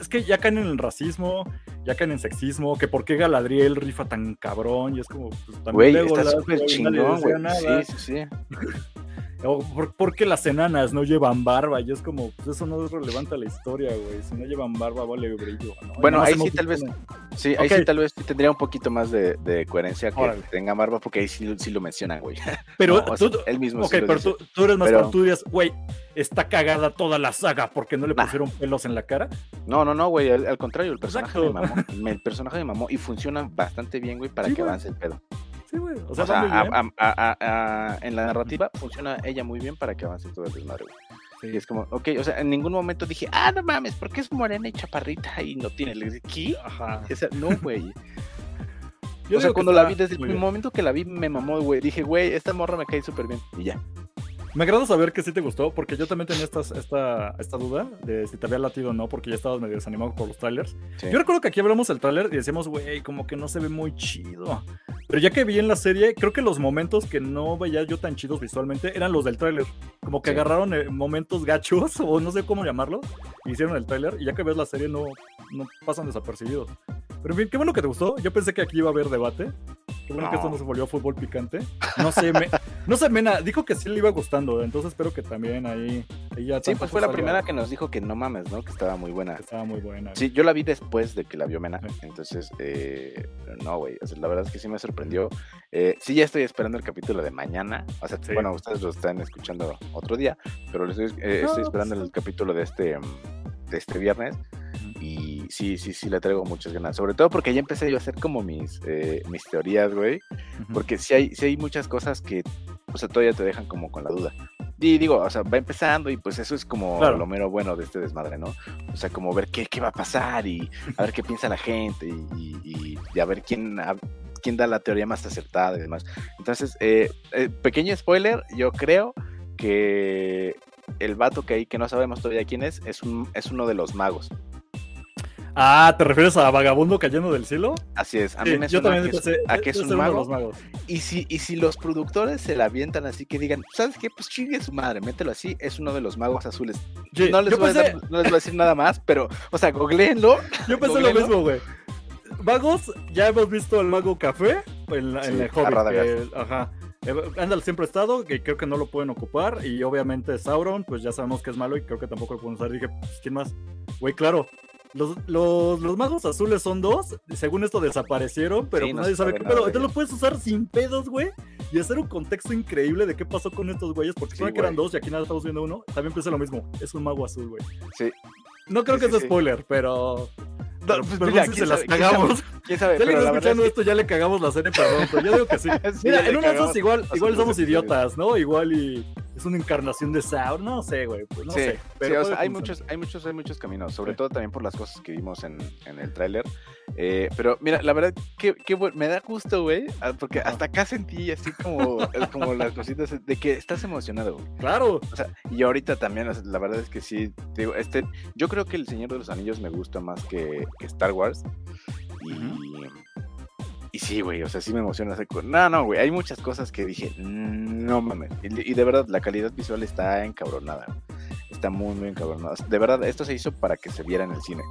Es que ya caen en el racismo, ya caen en sexismo, que por qué Galadriel rifa tan cabrón, y es como, pues también Güey, está súper chingón, güey. Sí, sí, sí. O por, por qué las enanas no llevan barba? Y es como, pues eso no es relevante a la historia, güey. Si no llevan barba, vale brillo. Bueno, ahí sí tal vez-. Sí, ahí sí tal vez tendría un poquito más de, de coherencia que Órale. tenga barba, porque ahí sí, sí lo mencionan, güey. Pero No, o sea, tú, él mismo ok, sí pero tú, tú eres más Pero- tú dirías, güey, está cagada toda la saga porque no le Nah. pusieron pelos en la cara. No, no, no, güey, al, al contrario, el personaje Exacto. me mamó. El personaje me mamó y funciona bastante bien, güey, para Sí, que avance el pedo. Sí, güey. O O sea, sea, va muy a- bien. a- a- a- a- en la narrativa funciona ella muy bien para que avance todo el desmadre, güey. Sí. Y es como, ok, o sea, en ningún momento dije, ah, no mames, ¿por qué es morena y chaparrita y no tiene? Le dije, ¿qué? Ajá. O sea, no, güey. Yo o sea, cuando la vi, desde el momento que la vi, me mamó, güey. Dije, güey, esta morra me cae súper bien. Y ya. Me agrada saber que sí te gustó, porque yo también tenía esta, esta, esta duda de si te había latido o no, porque ya estabas medio desanimado por los trailers. Sí. Yo recuerdo que aquí hablamos del tráiler y decíamos, güey, como que no se ve muy chido. Pero ya que vi en la serie, creo que los momentos que no veía yo tan chidos visualmente eran los del tráiler. Como que Sí. agarraron eh, momentos gachos, o no sé cómo llamarlos, y hicieron el tráiler, y ya que ves la serie no, no pasan desapercibidos. Pero en fin, qué bueno que te gustó. Yo pensé que aquí iba a haber debate, Qué bueno que esto no se volvió fútbol picante. No sé, me, no sé, Mena, dijo que sí le iba gustando, entonces espero que también ahí, ella Sí, pues fue la primera que nos dijo que no mames, ¿no? Que estaba muy buena. Que estaba muy buena. Sí, yo la vi después de que la vio Mena, entonces, eh, no, güey, o sea, la verdad es que sí me sorprendió. Eh, sí, ya estoy esperando el capítulo de mañana, o sea, Sí. bueno, ustedes lo están escuchando otro día, pero estoy, eh, estoy esperando pues, el capítulo de este, mm, de este viernes. Sí, sí, sí, le traigo muchas ganas. Sobre todo porque ya empecé yo a hacer como mis, eh, mis teorías, güey. Porque sí hay, sí hay muchas cosas que, o sea, todavía te dejan como con la duda. Y digo, o sea, va empezando y pues eso es como Claro. lo mero bueno de este desmadre, ¿no? O sea, como ver qué, qué va a pasar y a ver qué piensa la gente y- y a ver quién, a- quién da la teoría más acertada y demás. Entonces, eh, eh, pequeño spoiler, yo creo que el vato que hay, que no sabemos todavía quién es, es, un, es uno de los magos. Ah, ¿te refieres a Vagabundo cayendo del cielo? Así es, a Sí, mí me yo suena también que pensé, a que es un mago. los magos. Y si, y si los productores se la avientan así que digan, ¿sabes qué? Pues chingue su madre, mételo así, es uno de los magos azules. Sí, no, les yo, voy a dar- no les voy a decir nada más, pero, o sea, googleenlo. yo pensé lo mismo, güey. Magos, ya hemos visto al mago café en, la, en Sí, el. Radagast. que- ajá. Eh, Gandalf siempre ha estado, que creo que no lo pueden ocupar. Y obviamente Sauron, pues ya sabemos que es malo y creo que tampoco lo pueden usar. dije, pues, ¿quién más? Güey, claro. Los, los, los magos azules son dos, según esto desaparecieron, pero Sí, pues no nadie sabe sabe qué pedo. Entonces lo puedes usar sin pedos, güey, y hacer un contexto increíble de qué pasó con estos güeyes, porque Sí, suena que eran dos y aquí nada estamos viendo uno. También pensé lo mismo, es un mago azul, güey. Sí. No creo Sí, que sea spoiler, pero. pero, pues, mira, si se las sabe, cagamos. ¿Quién sabe? Si alguien está escuchando es esto, ya le cagamos la serie, perdón, pero yo digo que sí. Mira, en una de esas igual, igual somos idiotas, ¿no? Igual y es una encarnación de Sauron, no sé, güey, pues no sí, sé. sí, Pero o sea, hay muchos, hay muchos, hay muchos caminos, sobre Sí. todo también por las cosas que vimos en, en el tráiler. Eh, pero mira, la verdad, que, me da gusto, güey, ah, porque hasta acá sentí así como, eh, como las cositas de que estás emocionado, güey. Claro, O sea, y ahorita también, o sea, la verdad es que sí, digo, este, yo creo que El Señor de los Anillos me gusta más que, que Star Wars. Y, y sí, güey, o sea, sí me emociona. hacer No, no, güey, hay muchas cosas que dije, "Mm, no mames. Y, de verdad, la calidad visual está encabronada. Está muy, muy encabronada. De verdad, esto se hizo para que se viera en el cine.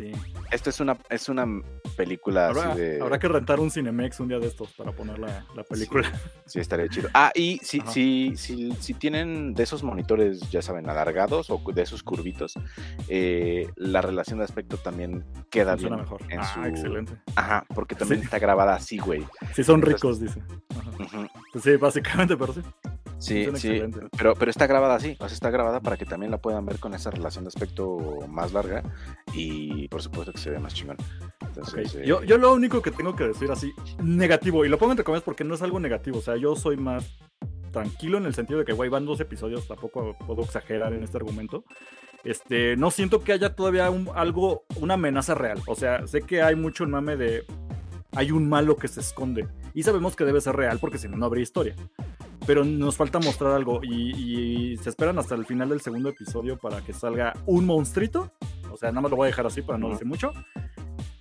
Sí. Esto es una, es una película Habrá, así de... habrá que rentar un Cinemex un día de estos para poner la, la película. Sí, estaría chido. Ah, y si, si, si, si tienen de esos monitores, ya saben, alargados o de esos curvitos, eh, la relación de aspecto también queda Funciona bien. mejor. en Ah, su- excelente. Ajá, porque también Sí. está grabada así, güey. Sí, son Entonces- ricos, dice. Ajá. Pues sí, básicamente, pero sí. Sí, sí, excelente. pero, pero está grabada así, o sea, está grabada para que también la puedan ver con esa relación de aspecto más larga y por supuesto que se ve más chingón. Entonces, eh, Yo, yo lo único que tengo que decir así, negativo, y lo pongo entre comillas porque no es algo negativo, o sea, yo soy más tranquilo en el sentido de que, güey, van dos episodios, tampoco puedo exagerar en este argumento. Este, no siento que haya todavía un- algo, una amenaza real. O sea, sé que hay mucho el mame de hay un malo que se esconde. Y sabemos que debe ser real porque si no, no habría historia. Pero nos falta mostrar algo y, y se esperan hasta el final del segundo episodio para que salga un monstruito. O sea, nada más lo voy a dejar así para no decir mucho.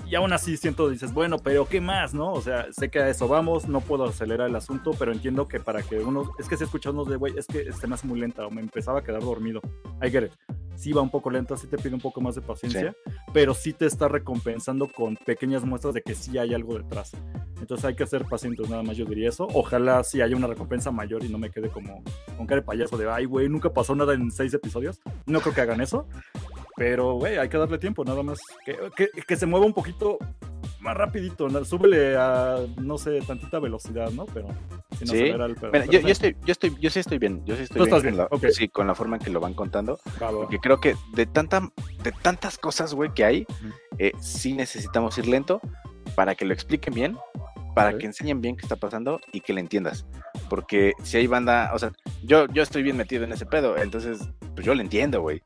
Y aún así siento, dices, bueno, pero ¿qué más, no? O sea, sé que a eso vamos, no puedo acelerar el asunto, pero entiendo que para que uno, es que si escuchamos de, güey, es que este me hace muy lenta o me empezaba a quedar dormido. I get it. Sí va un poco lenta, sí te pide un poco más de paciencia, pero sí te está recompensando con pequeñas muestras de que sí hay algo detrás. Entonces hay que ser pacientes, nada más yo diría eso. Ojalá sí haya una recompensa mayor y no me quede como con cara de payaso de, ay, güey, nunca pasó nada en seis episodios. No creo que hagan eso. Pero, güey, hay que darle tiempo, nada más. Que, que, que se mueva un poquito más rapidito. ¿no? Súbele a, no sé, tantita velocidad, ¿no? Pero Sí. el pedo. Mira, Pero yo, sí, yo estoy, yo estoy, yo sí estoy bien, yo sí estoy Tú bien, estás con bien, la, ok. sí, con la forma en que lo van contando, va. porque creo que de tanta, de tantas cosas, güey, que hay, eh, sí necesitamos ir lento para que lo expliquen bien, para que enseñen bien qué está pasando y que le entiendas, porque si hay banda, o sea, yo, yo estoy bien metido en ese pedo, entonces, pues yo le entiendo, güey,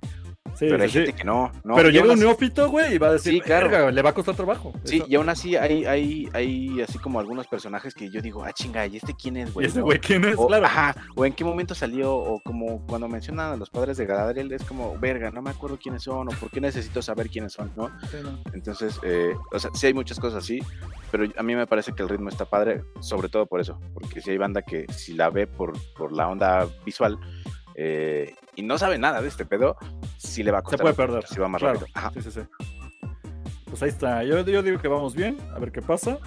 Sí, pero hay sí. gente que no, no. Pero y llega un así- neófito, güey, y va a decir, Sí, claro. "Verga, le va a costar trabajo. Sí, Eso- y aún así hay, hay, hay así como algunos personajes que yo digo, ah, chinga, ¿y este quién es, ¿Y güey? ese ¿no? güey quién es? O, claro. ajá, o en qué momento salió, o como cuando mencionan a los padres de Galadriel, es como, verga, no me acuerdo quiénes son, o por qué necesito saber quiénes son, no. Entonces, eh, o sea, sí hay muchas cosas así, pero a mí me parece que el ritmo está padre, sobre todo por eso, porque si hay banda que si la ve por, por la onda visual eh, y no sabe nada de este pedo, sí le va a Se costar. puede perder. Si va más Claro. rápido. Ajá. Sí, sí, sí. Pues ahí está. Yo, yo digo que vamos bien. A ver qué pasa.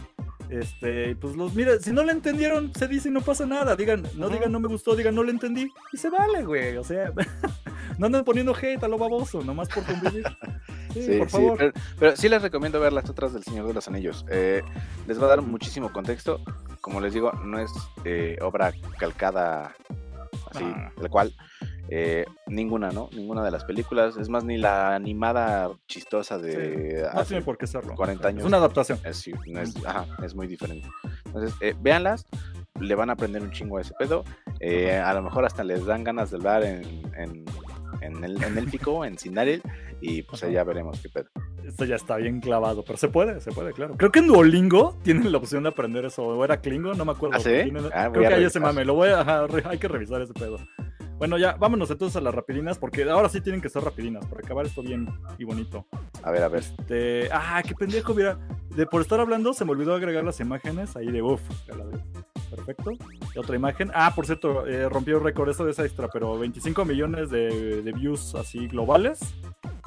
Este, pues los mira, si no le entendieron, se dice y no pasa nada. Digan, no digan no me gustó, digan no le entendí y se vale, güey. O sea, no anden poniendo hate a lo baboso, nomás por convivir. Sí, por favor. pero, pero sí les recomiendo ver las otras del Señor de los Anillos. Eh, les va a dar muchísimo contexto. Como les digo, no es eh, obra calcada así, Ah. tal cual. Eh, ninguna, ¿no? Ninguna de las películas. Es más, ni la animada chistosa de No hace tiene por qué serlo. 40 años. Es una adaptación. es, sí, es, ajá, es muy diferente. Entonces, eh, véanlas, le van a aprender un chingo a ese pedo. eh, a lo mejor hasta les dan ganas de hablar en, en, en el en élfico, en Sindarin, y pues ya veremos qué pedo. Esto ya está bien clavado, pero se puede, se puede, claro. Creo que en Duolingo tienen la opción de aprender eso. O era Klingo, no me acuerdo. ¿Ah, sí? Tienen- Ah, Creo que hay ese mame. Lo voy a, ajá, hay que revisar ese pedo. Bueno, ya, vámonos entonces a las rapidinas, porque ahora sí tienen que ser rapidinas, para acabar esto bien y bonito. A ver, a ver. Este, ah, qué pendejo, mira. De por estar hablando, se me olvidó agregar las imágenes ahí de uff. Perfecto. Y otra imagen. Ah, por cierto, eh, rompió el récord eso de esa extra, pero 25 millones de, de views así globales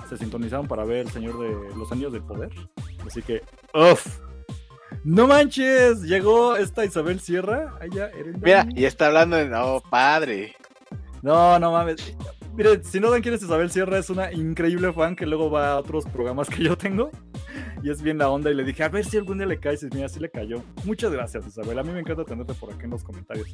se sintonizaron para ver El Señor de los Anillos del Poder. Así que, uff. No manches, llegó esta Isabel Sierra. Allá. Mira, y está hablando de. Oh, padre. No, no mames. Mire, si no dan quién es Isabel Sierra, es una increíble fan que luego va a otros programas que yo tengo. Y es bien la onda. Y le dije, a ver si algún día le cae. Y mira, sí le cayó. Muchas gracias, Isabel. A mí me encanta tenerte por aquí en los comentarios.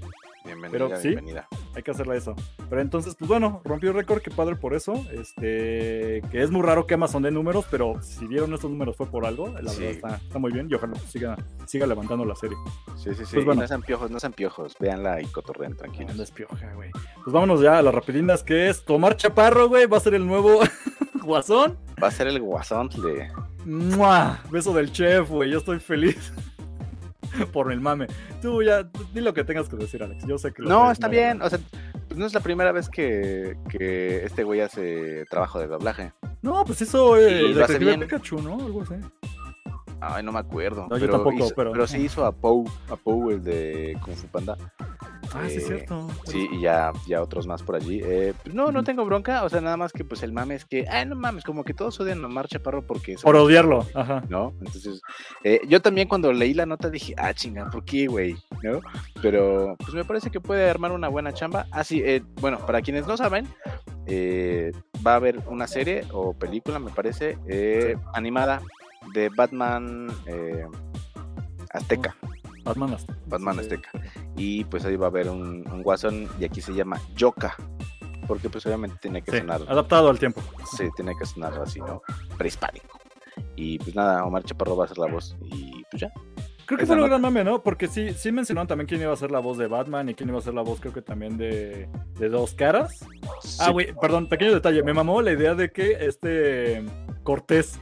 Bienvenida, Pero sí. bienvenida. Hay que hacerle eso. Pero entonces, pues bueno, rompió el récord. Qué padre por eso. Este, que es muy raro que Amazon dé números, pero si dieron estos números fue por algo. La Sí. verdad está, está muy bien. Y ojalá pues, siga, siga levantando la serie. Sí, sí, sí. Pues bueno. No sean piojos, no sean piojos. Véanla y cotorren No tranquilos. es pioja, güey. Pues vámonos ya a las rapidinas, que es Tomar Chaparro, güey. Va a ser el nuevo Guasón. Va a ser el guasón de. ¡Mua! Beso del chef, güey. Yo estoy feliz. Por el mame. Tú ya, di lo que tengas que decir, Alex. Yo sé que lo No, está bien. O sea, pues no es la primera vez que, que este güey hace trabajo de doblaje. No, pues eso eh, lo hace bien. Pikachu, ¿no? Algo así. Ay, no me acuerdo. No, yo pero tampoco, hizo- pero- sí hizo a Pou, a Pou, el de Kung Fu Panda. Ah, sí, Eh, es cierto. Sí, y ya, ya otros más por allí. Eh, pues no, no tengo bronca. O sea, nada más que pues el mame es que, ay, no mames, como que todos odian a Omar Chaparro porque... Por odiarlo. Ajá. ¿no? Entonces, eh, yo también cuando leí la nota dije, ah, chinga, ¿por qué, güey? ¿No? Pero, pues me parece que puede armar una buena chamba. Ah, sí, eh, bueno, para quienes no saben, eh, va a haber una serie o película, me parece, eh, animada de Batman eh, Azteca, Batman hasta. Batman Azteca. Y pues ahí va a haber un, un guasón y aquí se llama Yoka. Porque pues obviamente tiene que Sí, sonar, adaptado al tiempo. sí, tiene que sonar así, ¿no? Prehispánico. Y pues nada, Omar Chaparro va a ser la voz y pues ya. Creo que fue un gran mame, ¿no? Porque sí, sí mencionaron también quién iba a ser la voz de Batman y quién iba a ser la voz, creo que también de, de Dos Caras. Ah, güey, perdón, pequeño detalle. Me mamó la idea de que este Cortés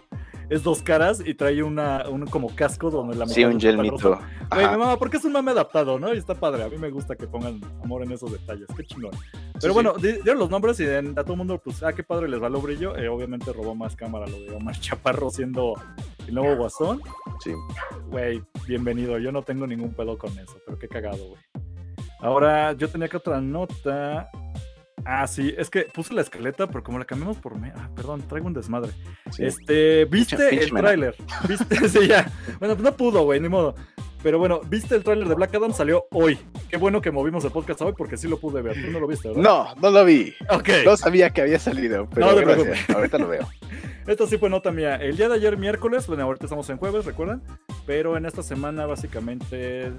es dos caras y trae una, un como casco donde la Sí, un cosa. Güey, me mama, porque es un mame adaptado, ¿no? Y está padre. A mí me gusta que pongan amor en esos detalles. Qué chingón. Pero Sí, bueno, di- dieron los nombres y a todo el mundo, pues, ah, qué padre les való brillo. Eh, obviamente robó más cámara lo de Omar Chaparro siendo el nuevo guasón. Sí. Güey, bienvenido. Yo no tengo ningún pedo con eso, pero qué cagado, güey. Ahora, yo tenía que otra nota. Ah, sí, es que puse la escaleta, pero como la cambiamos por... me- Ah, perdón, traigo un desmadre. sí. Este, ¿viste el tráiler? ¿Viste? sí, ya. Bueno, pues no pudo, güey, ni modo. Pero bueno, ¿viste el tráiler de Black Adam? Salió hoy. Qué bueno que movimos el podcast hoy porque sí lo pude ver. Tú no lo viste, ¿verdad? No, no lo vi. Ok. No sabía que había salido, pero No te gracias. Ahorita lo veo. Esto sí fue nota mía. El día de ayer, miércoles, bueno, ahorita estamos en jueves, ¿recuerdan? Pero en esta semana, básicamente.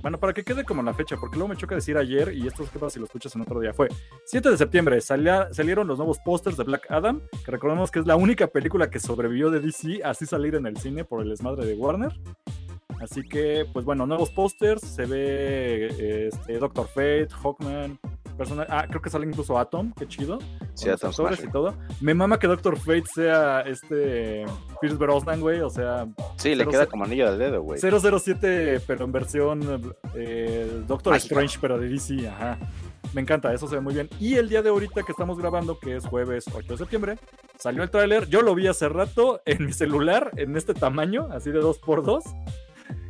Bueno, para que quede como la fecha, porque luego me choca decir ayer, y esto es que pasa si lo escuchas en otro día. Fue 7 de septiembre, salía- salieron los nuevos pósters de Black Adam, que recordemos que es la única película que sobrevivió de DC, así salir en el cine por el desmadre de Warner. Así que, pues bueno, nuevos pósters, se ve este, Doctor Fate, Hawkman, ah, creo que sale incluso Atom, qué chido Sí, Atom y todo. Me mama que Doctor Fate sea este Pierce Brosnan, güey. O sea, Sí, le queda como anillo al dedo, güey. 007, pero en versión eh, Doctor Mágica. Strange, pero de DC, ajá. Me encanta, eso se ve muy bien. Y el día de ahorita que estamos grabando, que es jueves 8 de septiembre, salió el tráiler. Yo lo vi hace rato en mi celular, en este tamaño, así de 2x2.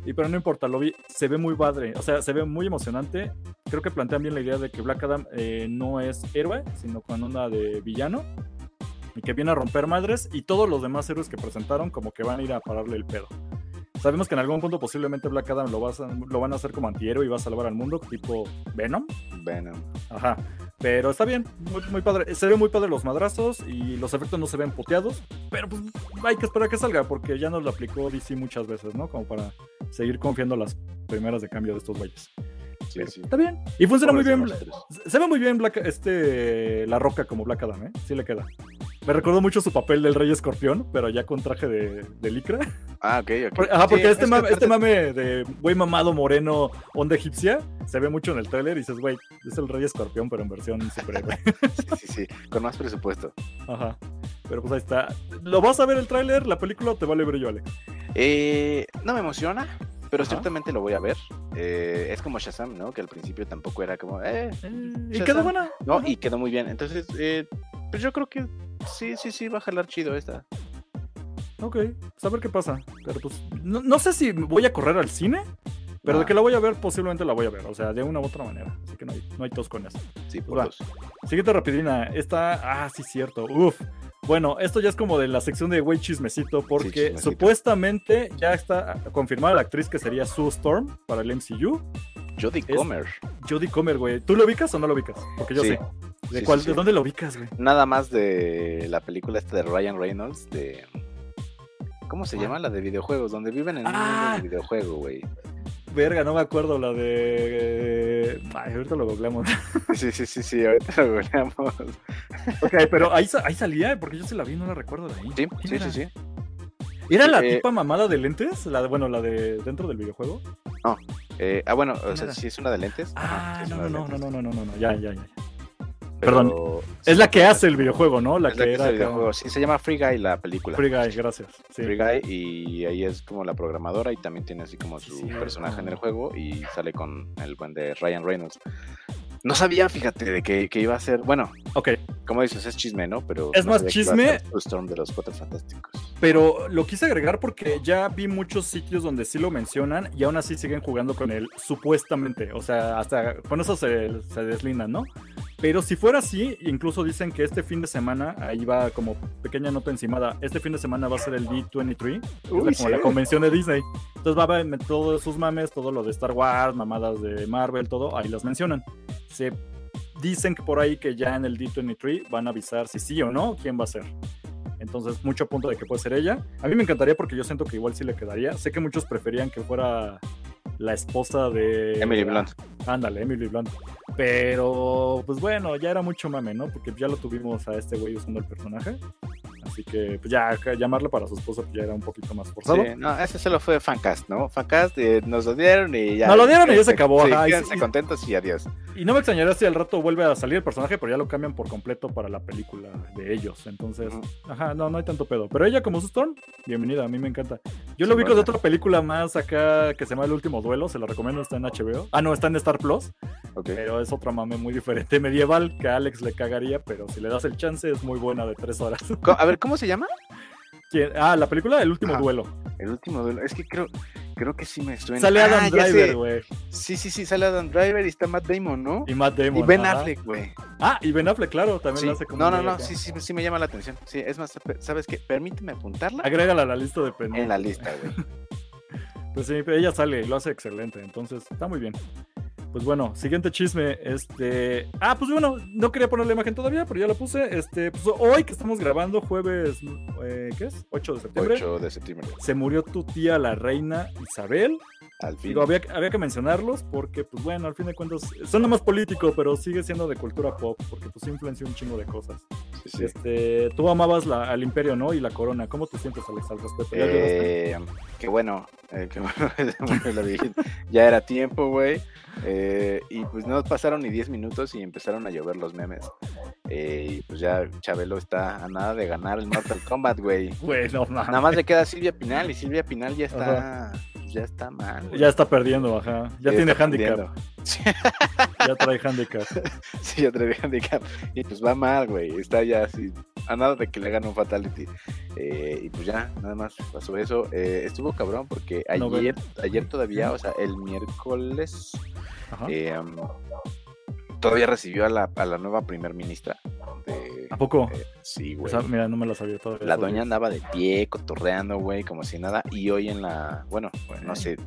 Y pero no importa, lo vi, se ve muy padre, o sea, se ve muy emocionante. Creo que plantean bien la idea de que Black Adam eh, no es héroe, sino con onda de villano. Y que viene a romper madres y todos los demás héroes que presentaron como que van a ir a pararle el pedo. Sabemos que en algún punto posiblemente Black Adam lo, vas a- lo van a hacer como antihéroe y va a salvar al mundo, tipo Venom. Venom. Ajá. Pero está bien, muy, padre. Se ven muy padre los madrazos y los efectos no se ven puteados. Pero pues hay que esperar a que salga porque ya nos lo aplicó DC muchas veces, ¿no? Como para seguir confiando las primeras de cambio de estos güeyes. Sí, sí. Está bien. Y funciona muy bien. Se ve muy bien Black, este, La Roca como Black Adam, ¿eh? Sí le queda. Me recordó mucho su papel del Rey Escorpión, pero ya con traje de, de licra. Ah, ok, ok. Por- Ajá, porque Sí, este, es mame, este mame de güey mamado moreno, onda egipcia, se ve mucho en el tráiler y dices, güey, es el Rey Escorpión, pero en versión superhéroe. Sí, sí, sí. Con más presupuesto. Ajá. Pero pues ahí está. ¿Lo vas a ver el tráiler, la película o te vale brillo, Alex? Eh, no me emociona, pero Ajá. ciertamente lo voy a ver. Eh, es como Shazam, ¿no? Que al principio tampoco era como, eh, y Shazam. quedó buena. no, Ajá. y quedó muy bien. Entonces, eh, pues yo creo que sí, sí, sí, va a jalar chido esta. Ok, pues a ver qué pasa. Pero pues, no, no sé si voy a correr al cine, pero Ah. de que la voy a ver, posiblemente la voy a ver. O sea, de una u otra manera. Así que no hay, no hay tos con eso. Sí, Va. pues. Siguiente rapidina. Esta, ah, sí, cierto. Uf. Bueno, esto ya es como de la sección de güey chismecito, porque chismecito. supuestamente ya está confirmada la actriz que sería Sue Storm para el MCU. Jodie Comer. Jodie Comer, güey. ¿Tú lo ubicas o no lo ubicas? Porque yo Sí. sé. ¿De, Sí, cuál, sí, ¿De sí. dónde lo ubicas, güey? Nada más de la película esta de Ryan Reynolds de... ¿Cómo se llama? La de videojuegos, donde viven en un Ah. mundo de videojuego, güey. Verga, no me acuerdo la de. Ay, ahorita lo googleamos. Sí, sí, sí, sí, ahorita lo googleamos. ok, pero ahí, ahí salía, porque yo se la vi, no la recuerdo de ahí. Sí, ¿Quién sí, era? sí, sí. ¿Era la Eh, tipa mamada de lentes? La de, bueno, la de dentro del videojuego. Eh, ah, bueno, o ¿Quién sea, era? sí es una de lentes. Ah, no, no, no, no, no, no, no, no, ya, ya, ya. Pero Perdón. sí, Es la que hace el videojuego, ¿no? La es que la que era. hace el videojuego. Sí, se llama Free Guy la película. Free Guy, gracias. Sí. Free Guy y ahí es como la programadora y también tiene así como su personaje en el juego y sale con el buen de Ryan Reynolds. No sabía, fíjate, de que, que iba a ser, bueno, Ok, como dices, es chisme, ¿no? Pero Es no más chisme. Storm de los Cuatro Fantásticos. pero lo quise agregar porque ya vi muchos sitios donde sí lo mencionan y aún así siguen jugando con él, supuestamente. O sea, hasta con eso se, se deslindan, ¿no? Pero si fuera así, incluso dicen que este fin de semana, ahí va como pequeña nota encimada, este fin de semana va a ser el D23, que es la- Uy, como la convención de Disney. Entonces va a haber todos sus mames, todo lo de Star Wars, mamadas de Marvel, todo, ahí las mencionan. Se dicen que por ahí que ya en el D23 van a avisar si sí o no quién va a ser. Entonces, mucho punto de que puede ser ella. A mí me encantaría porque yo siento que igual sí le quedaría. Sé que muchos preferían que fuera la esposa de Emily Blunt. Ándale, Emily Blunt. Pero, pues bueno, ya era mucho mame, ¿no? Porque ya lo tuvimos a este güey usando el personaje. Así que, pues ya, llamarle para su esposa pues ya era un poquito más forzado. Sí, no, ese solo fue Fancast, ¿no? Fancast eh, nos lo dieron y ya. Nos lo dieron y ya se acabó, Sí, y- quédense y- contentos y adiós. Y no me extrañaría si al rato vuelve a salir el personaje, pero ya lo cambian por completo para la película de ellos. Entonces, ajá, no, no hay tanto pedo. Pero ella como su Storm, bienvenida, a mí me encanta. Yo lo Sí, ubico de otra película más acá que se llama El Último Duelo, se la recomiendo, está en HBO. Ah, no, está en Star Plus, Ok. pero es otra mame muy diferente, medieval, que a Alex le cagaría, pero si le das el chance es muy buena de tres horas. A ver, ¿cómo se llama? ¿Quién? Ah, la película El Último Ajá. Duelo. El último duelo. Es que creo, creo que sí me suena. Sale Adam Ah. Driver, güey. Sí, sí, sí, sale Adam Driver y está Matt Damon, ¿no? Y Matt Damon. Y Ben ajá. Affleck, güey. Ah, y Ben Affleck, claro, también Sí. lo hace como. No, no, no, sí, sí, sí me llama la atención. Sí, es más, ¿sabes qué? Permíteme apuntarla Agrégala a la lista de pendientes. en la lista, güey. Pues sí, ella sale y lo hace excelente, entonces está muy bien. Pues bueno, siguiente chisme, este... Ah, pues bueno, no quería poner la imagen todavía, pero ya la puse. Este, pues hoy que estamos grabando, jueves, eh, ¿qué es? 8 de septiembre. 8 de septiembre. Se murió tu tía, la reina Isabel. Al fin. Digo, había, había que mencionarlos porque, pues bueno, al fin de cuentas, son más político, pero sigue siendo de cultura pop, porque pues influenció un chingo de cosas. Sí, sí. Este, tú amabas la- al imperio, ¿no? Y la corona. ¿Cómo te sientes, Alex, al respecto? Eh, qué bueno, eh, qué bueno. Ya era tiempo, güey. Eh, y pues no pasaron ni 10 minutos y empezaron a llover los memes. Eh, y pues ya Chabelo está a nada de ganar el Mortal Kombat, güey. Güey, no mames. Nada más le queda Silvia Pinal y Silvia Pinal ya está, pues, ya está mal. Ya está perdiendo, ajá. Ya Ya tiene handicap. Ya trae handicap. sí, ya trae handicap. Y pues va mal, güey. Está ya así, a nada de que le hagan un fatality. Eh, y pues ya, nada más pasó eso. Eh, estuvo cabrón porque No, ayer, ayer todavía, o sea, el miércoles. Eh, todavía recibió a la, a la nueva primer ministra de, ¿A poco? Eh, sí, güey. Esa, mira, no me la sabía todavía. La doña andaba de pie, cotorreando, güey, como si nada. Y hoy en la, bueno, no sé,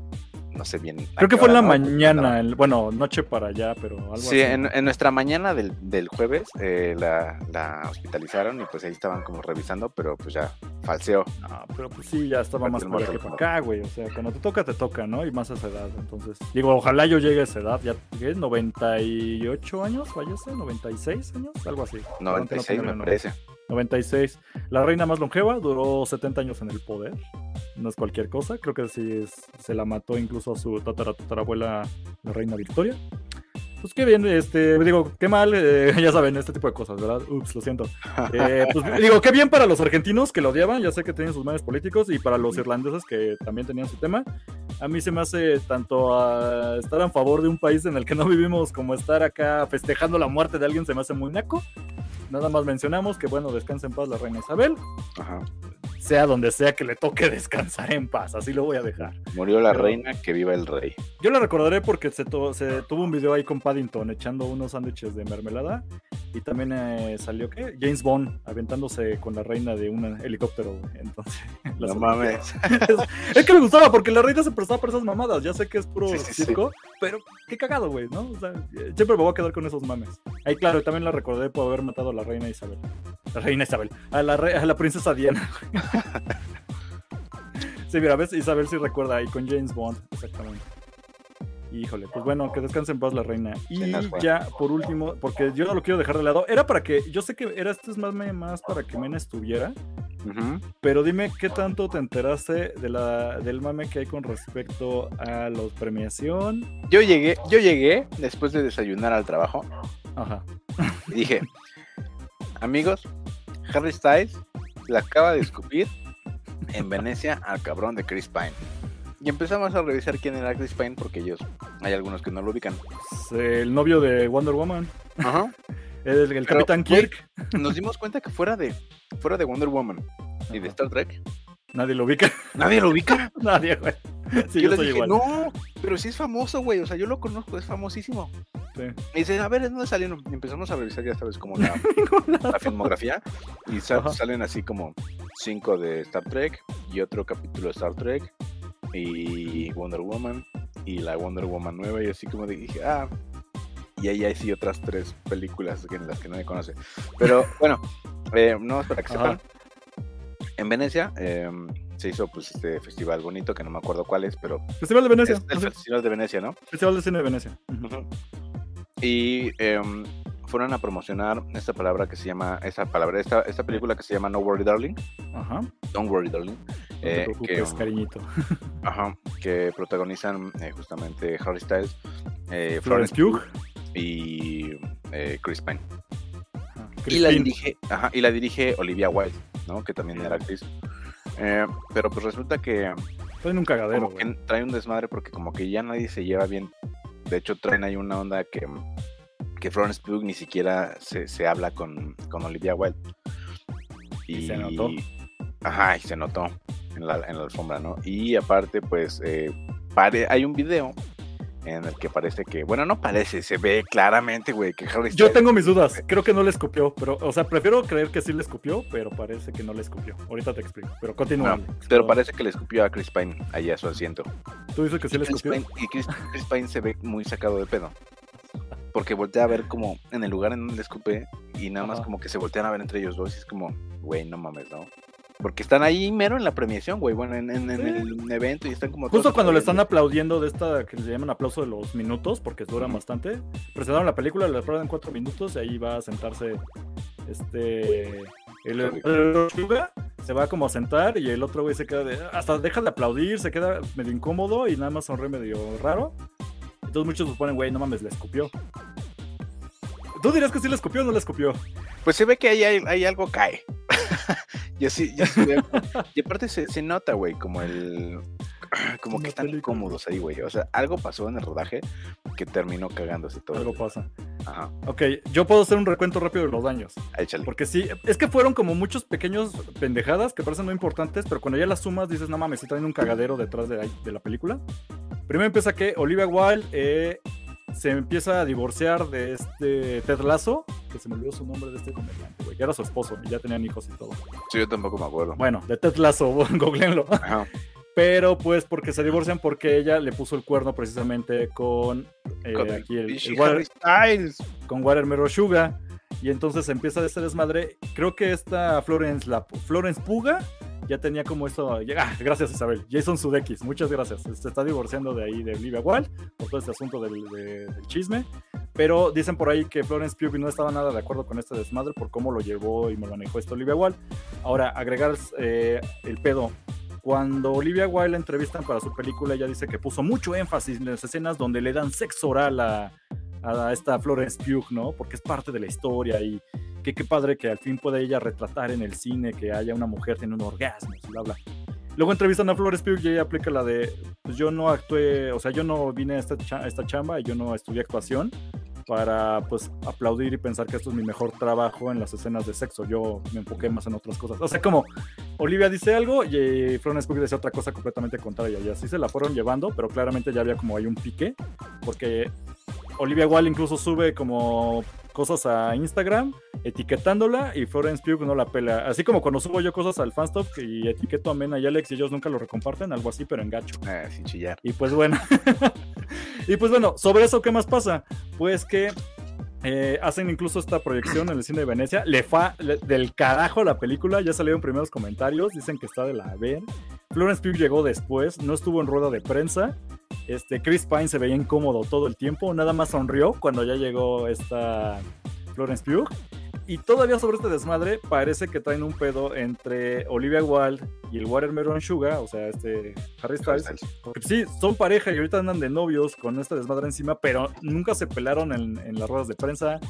no sé bien. Creo que fue en la ¿no? Mañana, el- bueno, noche para allá, pero algo Sí, así. en, en nuestra mañana del, del jueves eh, la, la hospitalizaron y pues ahí estaban como revisando, pero pues ya falseó. No, pero pues sí, ya estaba más para que para acá, güey. O sea, cuando te toca, te toca, ¿no? Y más a esa edad. Entonces, digo, ojalá yo llegue a esa edad. Ya, ¿qué? ¿98 años fallece? ¿96 años? Algo así. Perdón que no 96 tenga me parece. 96. La reina más longeva duró 70 años en el poder. No es cualquier cosa. Creo que sí es- se la mató incluso a su tatara, tatarabuela, la reina Victoria. Pues qué bien, este, digo, qué mal, eh, ya saben, este tipo de cosas, ¿verdad? Ups, lo siento. Eh, pues digo, qué bien para los argentinos que lo odiaban, ya sé que tenían sus manes políticos, y para los irlandeses que también tenían su tema. A mí se me hace tanto a estar a favor de un país en el que no vivimos como estar acá festejando la muerte de alguien, se me hace muy naco. Nada más mencionamos que, bueno, descansa en paz la reina Isabel, Ajá. Sea donde sea que le toque descansar en paz, así lo voy a dejar. Murió la Pero- reina, que viva el rey. Yo la recordaré porque se, se tuvo un video ahí con Paddington echando unos sándwiches de mermelada y también eh, salió ¿qué? James Bond aventándose con la reina de un helicóptero. güey. Entonces, la No mames. es que me gustaba porque la reina se prestaba para esas mamadas. Ya sé que es puro Sí, sí, sí. circo, pero qué cagado, güey, ¿no? O sea, siempre me voy a quedar con esos mames. Ahí, claro, también la recordé por haber matado a la reina Isabel. La reina Isabel. A la, re- a la princesa Diana. sí, mira, ves, Isabel sí recuerda ahí con James Bond, exactamente. Híjole, pues bueno, que descanse en paz la reina. Y ya, por último, porque yo no lo quiero dejar de lado, era para que, yo sé que era este es más, más para que Mena estuviera, pero dime qué tanto te enteraste de la, del mame que hay con respecto a la premiación. Yo llegué, yo llegué después de desayunar al trabajo Ajá. y dije, amigos, Harry Styles le acaba de escupir en Venecia al cabrón de Chris Pine. Y empezamos a revisar quién era Chris Pine porque ellos, hay algunos que no lo ubican. Es el novio de Wonder Woman, Ajá. el, el Capitán Kirk. Nos dimos cuenta que fuera de, fuera de Wonder Woman y de. Star Trek, Nadie lo ubica. nadie lo ubica. Nadie, güey. Sí, yo yo les dije, igual. no, pero sí es famoso, güey. O sea, yo lo conozco, es famosísimo. Sí. Y dice, a ver, ¿de dónde salieron? Y empezamos a revisar, ya sabes, como la, la filmografía. Y salen así como cinco de Star Trek y otro capítulo de Star Trek y Wonder Woman y la Wonder Woman nueva. Y así como dije, ah. Y ahí hay sí otras tres películas en las que nadie conoce. Pero bueno, eh, no es para que sepan. En Venecia eh, se hizo pues este festival bonito que no me acuerdo cuál es, pero Festival de Venecia. es el Ajá. Festival de Venecia, ¿no? Festival de Cine de Venecia. Ujú. Ujú. Y em, fueron a promocionar esta palabra que se llama, esta palabra, esta, esta película que se llama No Worry Darling, Ajá. Don't Worry Darling, No te eh, preocupes, que, cariñito. ajá, que protagonizan eh, justamente Harry Styles, eh, Florence Pugh. Y eh, Chris Pine. Ajá. Y la, dirige, ajá, y la dirige Olivia Wilde, ¿no? Que también era actriz. Eh, pero pues resulta que Estoy en un cagadero, como que güey. trae un desmadre porque como que ya nadie se lleva bien. De hecho, traen ahí una onda que, que Florence Pugh ni siquiera se, se habla con, con Olivia Wilde. Y se notó. Ajá, y se notó en la, en la alfombra, ¿no? Y aparte, pues, eh, pare- hay un video en el que parece que, bueno, no parece, se ve claramente, güey, que Harry Yo tengo mis dudas. Creo que no le escupió, pero, o sea, prefiero creer que sí le escupió, pero parece que no le escupió. Ahorita te explico. Pero continúa. No, pero parece que le escupió a Chris Pine ahí a su asiento. Tú dices que sí le Chris escupió. Pine- y Chris, Chris Pine se ve muy sacado de pedo. Porque voltea a ver como en el lugar en donde le escupe y nada más Ajá. como que se voltean a ver entre ellos dos y es como, güey, no mames, ¿no? Porque están ahí mero en la premiación, güey, bueno, en, en- en Sí. el evento y están como... Justo cuando le están aplaudiendo. de esta que le llaman aplauso de los minutos, porque duran bastante. Presentaron la película, le aplaudan cuatro minutos y ahí va a sentarse este. El, el- se va como a sentar y el otro güey se queda de. Hasta deja de aplaudir, se queda medio incómodo y nada más sonríe medio raro. Entonces muchos suponen, güey, no mames, le escupió. ¿Tú dirías que sí le escupió o no le escupió? Pues se ve que ahí hay, hay algo cae. yo sí, yo sí veo. Y aparte se, se nota, güey, como el... Como que están incómodos ahí, güey. O sea, algo pasó en el rodaje que terminó cagándose todo. Algo pasa. Ajá, Ok, yo puedo hacer un recuento rápido de los daños. échale. Porque sí, es que fueron como muchos pequeños pendejadas que parecen no importantes, pero cuando ya las sumas dices, no mames, está en un cagadero detrás de la película. Primero empieza que Olivia Wilde eh, se empieza a divorciar de este Ted Lasso, que se me olvidó su nombre de este comediante, güey. que era su esposo y ya tenían hijos y todo. Sí, yo tampoco me acuerdo. Bueno, de Ted Lasso, googleenlo. Ajá. Pero pues porque se divorcian porque ella le puso el cuerno precisamente con, eh, Con aquí el, el Water- con Watermelon Sugar. Y entonces empieza este desmadre. Creo que esta Florence, la Florence Puga, ya tenía como esto. Ah, gracias Isabel. Jason Sudeikis, muchas gracias. Se está divorciando de ahí de Olivia Wilde por todo este asunto del, de- del chisme. Pero dicen por ahí que Florence Pugh no estaba nada de acuerdo con este desmadre por cómo lo llevó y me manejó esto Olivia Wilde. Ahora, agregar eh, el pedo. Cuando Olivia Wilde la entrevistan para su película, ella dice que puso mucho énfasis en las escenas donde le dan sexo oral a, a esta Florence Pugh, ¿no? Porque es parte de la historia y qué padre que al fin pueda ella retratar en el cine que haya una mujer teniendo un orgasmo, bla, bla. Luego entrevistan a Florence Pugh y ella aplica la de, pues yo no actué, o sea, yo no vine a esta, a esta chamba yo no estudié actuación para pues aplaudir y pensar que esto es mi mejor trabajo en las escenas de sexo. Yo me enfoqué más en otras cosas. O sea, como Olivia dice algo y eh, Florence Pugh dice otra cosa completamente contraria. Y así se la fueron llevando, pero claramente ya había como hay un pique, porque Olivia Wilde incluso sube como cosas a Instagram etiquetándola y Florence Pugh no la pela. Así como cuando subo yo cosas al fanstop y etiqueto a Mena y Alex y ellos nunca lo recomparten, algo así, pero en gacho. Eh, sin chillar. Y pues bueno. y pues bueno, sobre eso, ¿qué más pasa? Pues que eh, hacen incluso esta proyección en el cine de Venecia. Le fa le- del carajo la película. Ya salieron primeros comentarios. Dicen que está de la ver. Florence Pugh llegó después. No estuvo en rueda de prensa. Este, Chris Pine se veía incómodo todo el tiempo. Nada más sonrió cuando ya llegó esta Florence Pugh. Y todavía sobre este desmadre parece que traen un pedo entre Olivia Wilde y el Watermelon Sugar, o sea, este Harry Styles, sí, son pareja y ahorita andan de novios con este desmadre encima, pero nunca se pelaron en, en las ruedas de prensa.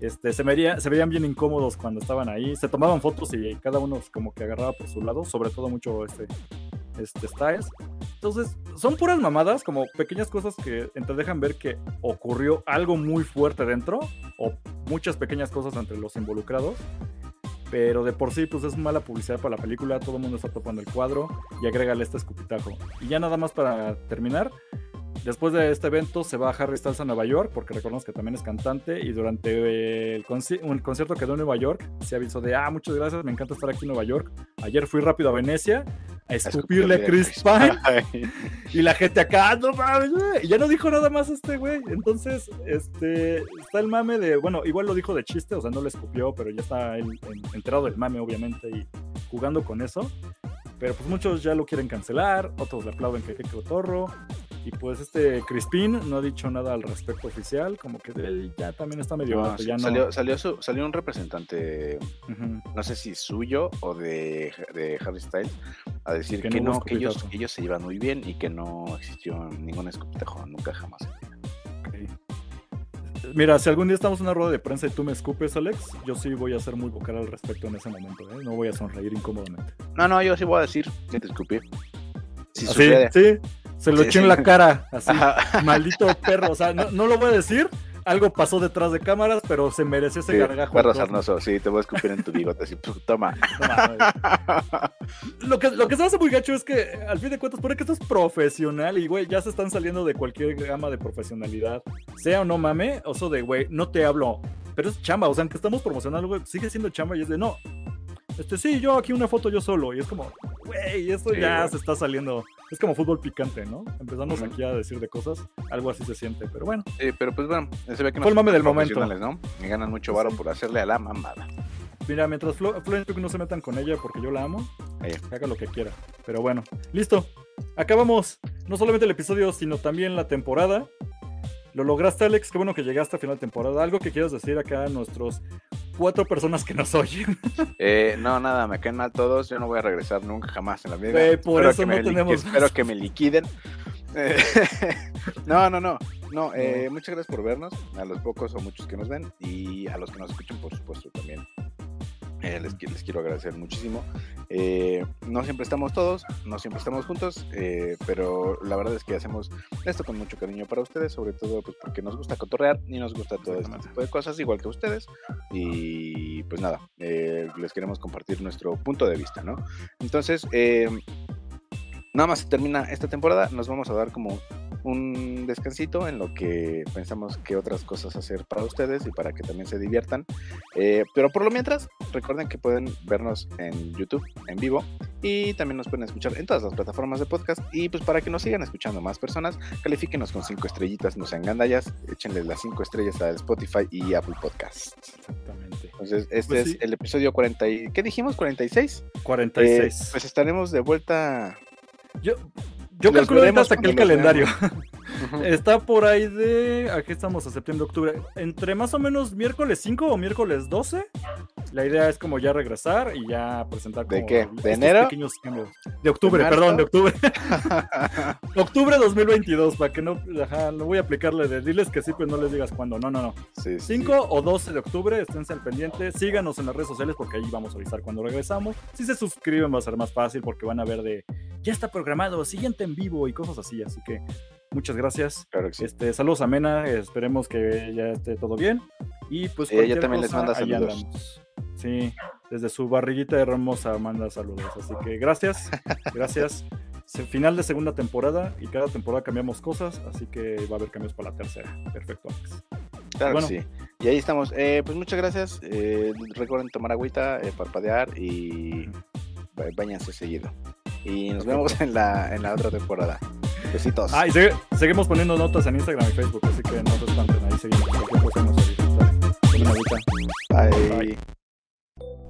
Este, se, vería, se veían bien incómodos cuando estaban ahí. Se tomaban fotos y cada uno como que agarraba por su lado, sobre todo mucho este, este Styles. Entonces, son puras mamadas, como pequeñas cosas que te dejan ver que ocurrió algo muy fuerte dentro, o muchas pequeñas cosas entre los involucrados. Pero de por sí, pues es mala publicidad para la película, todo el mundo está topando el cuadro y agrégale este escupitajo. Y ya nada más para terminar, después de este evento se va Harry Styles a Nueva York, porque recordemos que también es cantante, y durante el, conci- un concierto que dio en Nueva York, se avisó de, ah, muchas gracias, me encanta estar aquí en Nueva York. Ayer fui rápido a Venecia a escupirle a Chris Pine. Y la gente acá, "Ah, no mames, güey", y ya no dijo nada más este güey. Entonces, este, está el mame de, bueno, igual lo dijo de chiste, o sea, no le escupió, pero ya está enterado del mame, obviamente, y jugando con eso. Pero pues muchos ya lo quieren cancelar, otros le aplauden que qué cotorro. Y pues este Crispin no ha dicho nada al respecto oficial, como que él ya también está medio No, harto, ya no. salió, salió, su- salió un representante, no sé si suyo o de, de Harry Styles, a decir Que que, no que ellos, ellos se llevan muy bien y que no existió ningún escupitajo, nunca jamás. Ok. Mira, si algún día estamos en una rueda de prensa y tú me escupes, Alex, yo sí voy a ser muy vocal al respecto en ese momento, ¿eh? No voy a sonreír incómodamente. No, no, yo sí voy a decir que te escupí. Si sucede. sí, se lo Sí, eché en la cara, así, Ajá. maldito perro, o sea, no, no lo voy a decir, algo pasó detrás de cámaras, pero se mereció ese Sí, gargajo. perro sarnoso, sí, te voy a escupir en tu bigote, así, toma. Mames. Lo que, lo que se hace muy gacho es que, al fin de cuentas, pone que esto es profesional y, güey, ya se están saliendo de cualquier gama de profesionalidad. Sea o no mame, oso de, güey, no te hablo. Pero es chamba, o sea, aunque estamos promocionando, güey, sigue siendo chamba y es de, no. Este, sí, yo aquí una foto yo solo. Y es como, güey, esto Sí, ya se está saliendo. Es como fútbol picante, ¿no? Empezamos aquí a decir de cosas. Algo así se siente, pero bueno. Sí, pero pues bueno, se ve que Fue el no mame del momento. ¿no? Y ganan mucho varo Sí. por hacerle a la mamada. Mira, mientras Flo Florence Pugh no se metan con ella porque yo la amo, Ahí. haga lo que quiera. Pero bueno, listo. Acabamos no solamente el episodio, sino también la temporada. Lo lograste, Alex. Qué bueno que llegaste a final de temporada. Algo que quieras decir acá a nuestros cuatro personas que nos oyen. Eh, no, nada, me caen mal todos. Yo no voy a regresar nunca jamás en la vida. Por Espero eso que me no liqui- tenemos Espero que me liquiden. Eh, no, no, no. No, eh, muchas gracias por vernos. A los pocos o muchos que nos ven. Y a los que nos escuchan, por supuesto, también. Eh, les, qui- les quiero agradecer muchísimo. Eh, no siempre estamos todos, no siempre estamos juntos, eh, pero la verdad es que hacemos esto con mucho cariño para ustedes, sobre todo pues, porque nos gusta cotorrear y nos gusta todo este tipo de cosas, igual que ustedes. Y pues nada, eh, les queremos compartir nuestro punto de vista, ¿no? Entonces, nada más se termina esta temporada, nos vamos a dar como un descansito en lo que pensamos que otras cosas hacer para ustedes y para que también se diviertan. Eh, pero por lo mientras, recuerden que pueden vernos en YouTube en vivo y también nos pueden escuchar en todas las plataformas de podcast. Y pues para que nos sigan escuchando más personas, califíquenos con cinco estrellitas, no sean gandallas, échenle las cinco estrellas a Spotify y Apple Podcasts. Exactamente. Entonces, este Pues es sí. el episodio 40. Y, ¿Qué dijimos? ¿46? 46. Eh, pues estaremos de vuelta. yo yo los calculo hasta que el calendario. Está por ahí de. Aquí estamos a septiembre, octubre. Entre más o menos miércoles 5 o miércoles 12. La idea es como ya regresar y ya presentar ¿De como qué? estos ¿De enero? pequeños cambios. De octubre, perdón, de octubre. octubre 2022, para que no. Ajá, no voy a aplicarle de diles que sí, pues no les digas cuándo. No, no, no. Sí, sí. 5 o 12 de octubre, esténse al pendiente. Síganos en las redes sociales porque ahí vamos a avisar cuando regresamos. Si se suscriben va a ser más fácil porque van a ver de ya está programado, siguiente en vivo y cosas así. Así que muchas gracias. Claro que sí. Este, saludos a Mena, esperemos que ya esté todo bien. Y pues ella cualquier también les manda saludos. Sí, desde su barriguita hermosa manda saludos. Así que gracias, gracias. Final de segunda temporada y cada temporada cambiamos cosas, así que va a haber cambios para la tercera. Perfecto, Alex. Claro bueno. sí. Y ahí estamos. Eh, pues muchas gracias. Eh, recuerden tomar agüita, eh, parpadear y ba- bañarse seguido. Y nos vemos en la, en la otra temporada. Besitos. Ah, y se- seguimos poniendo notas en Instagram y Facebook, así que no se espanten, ahí seguimos. Cualquier cosa nos. Bye. Bye.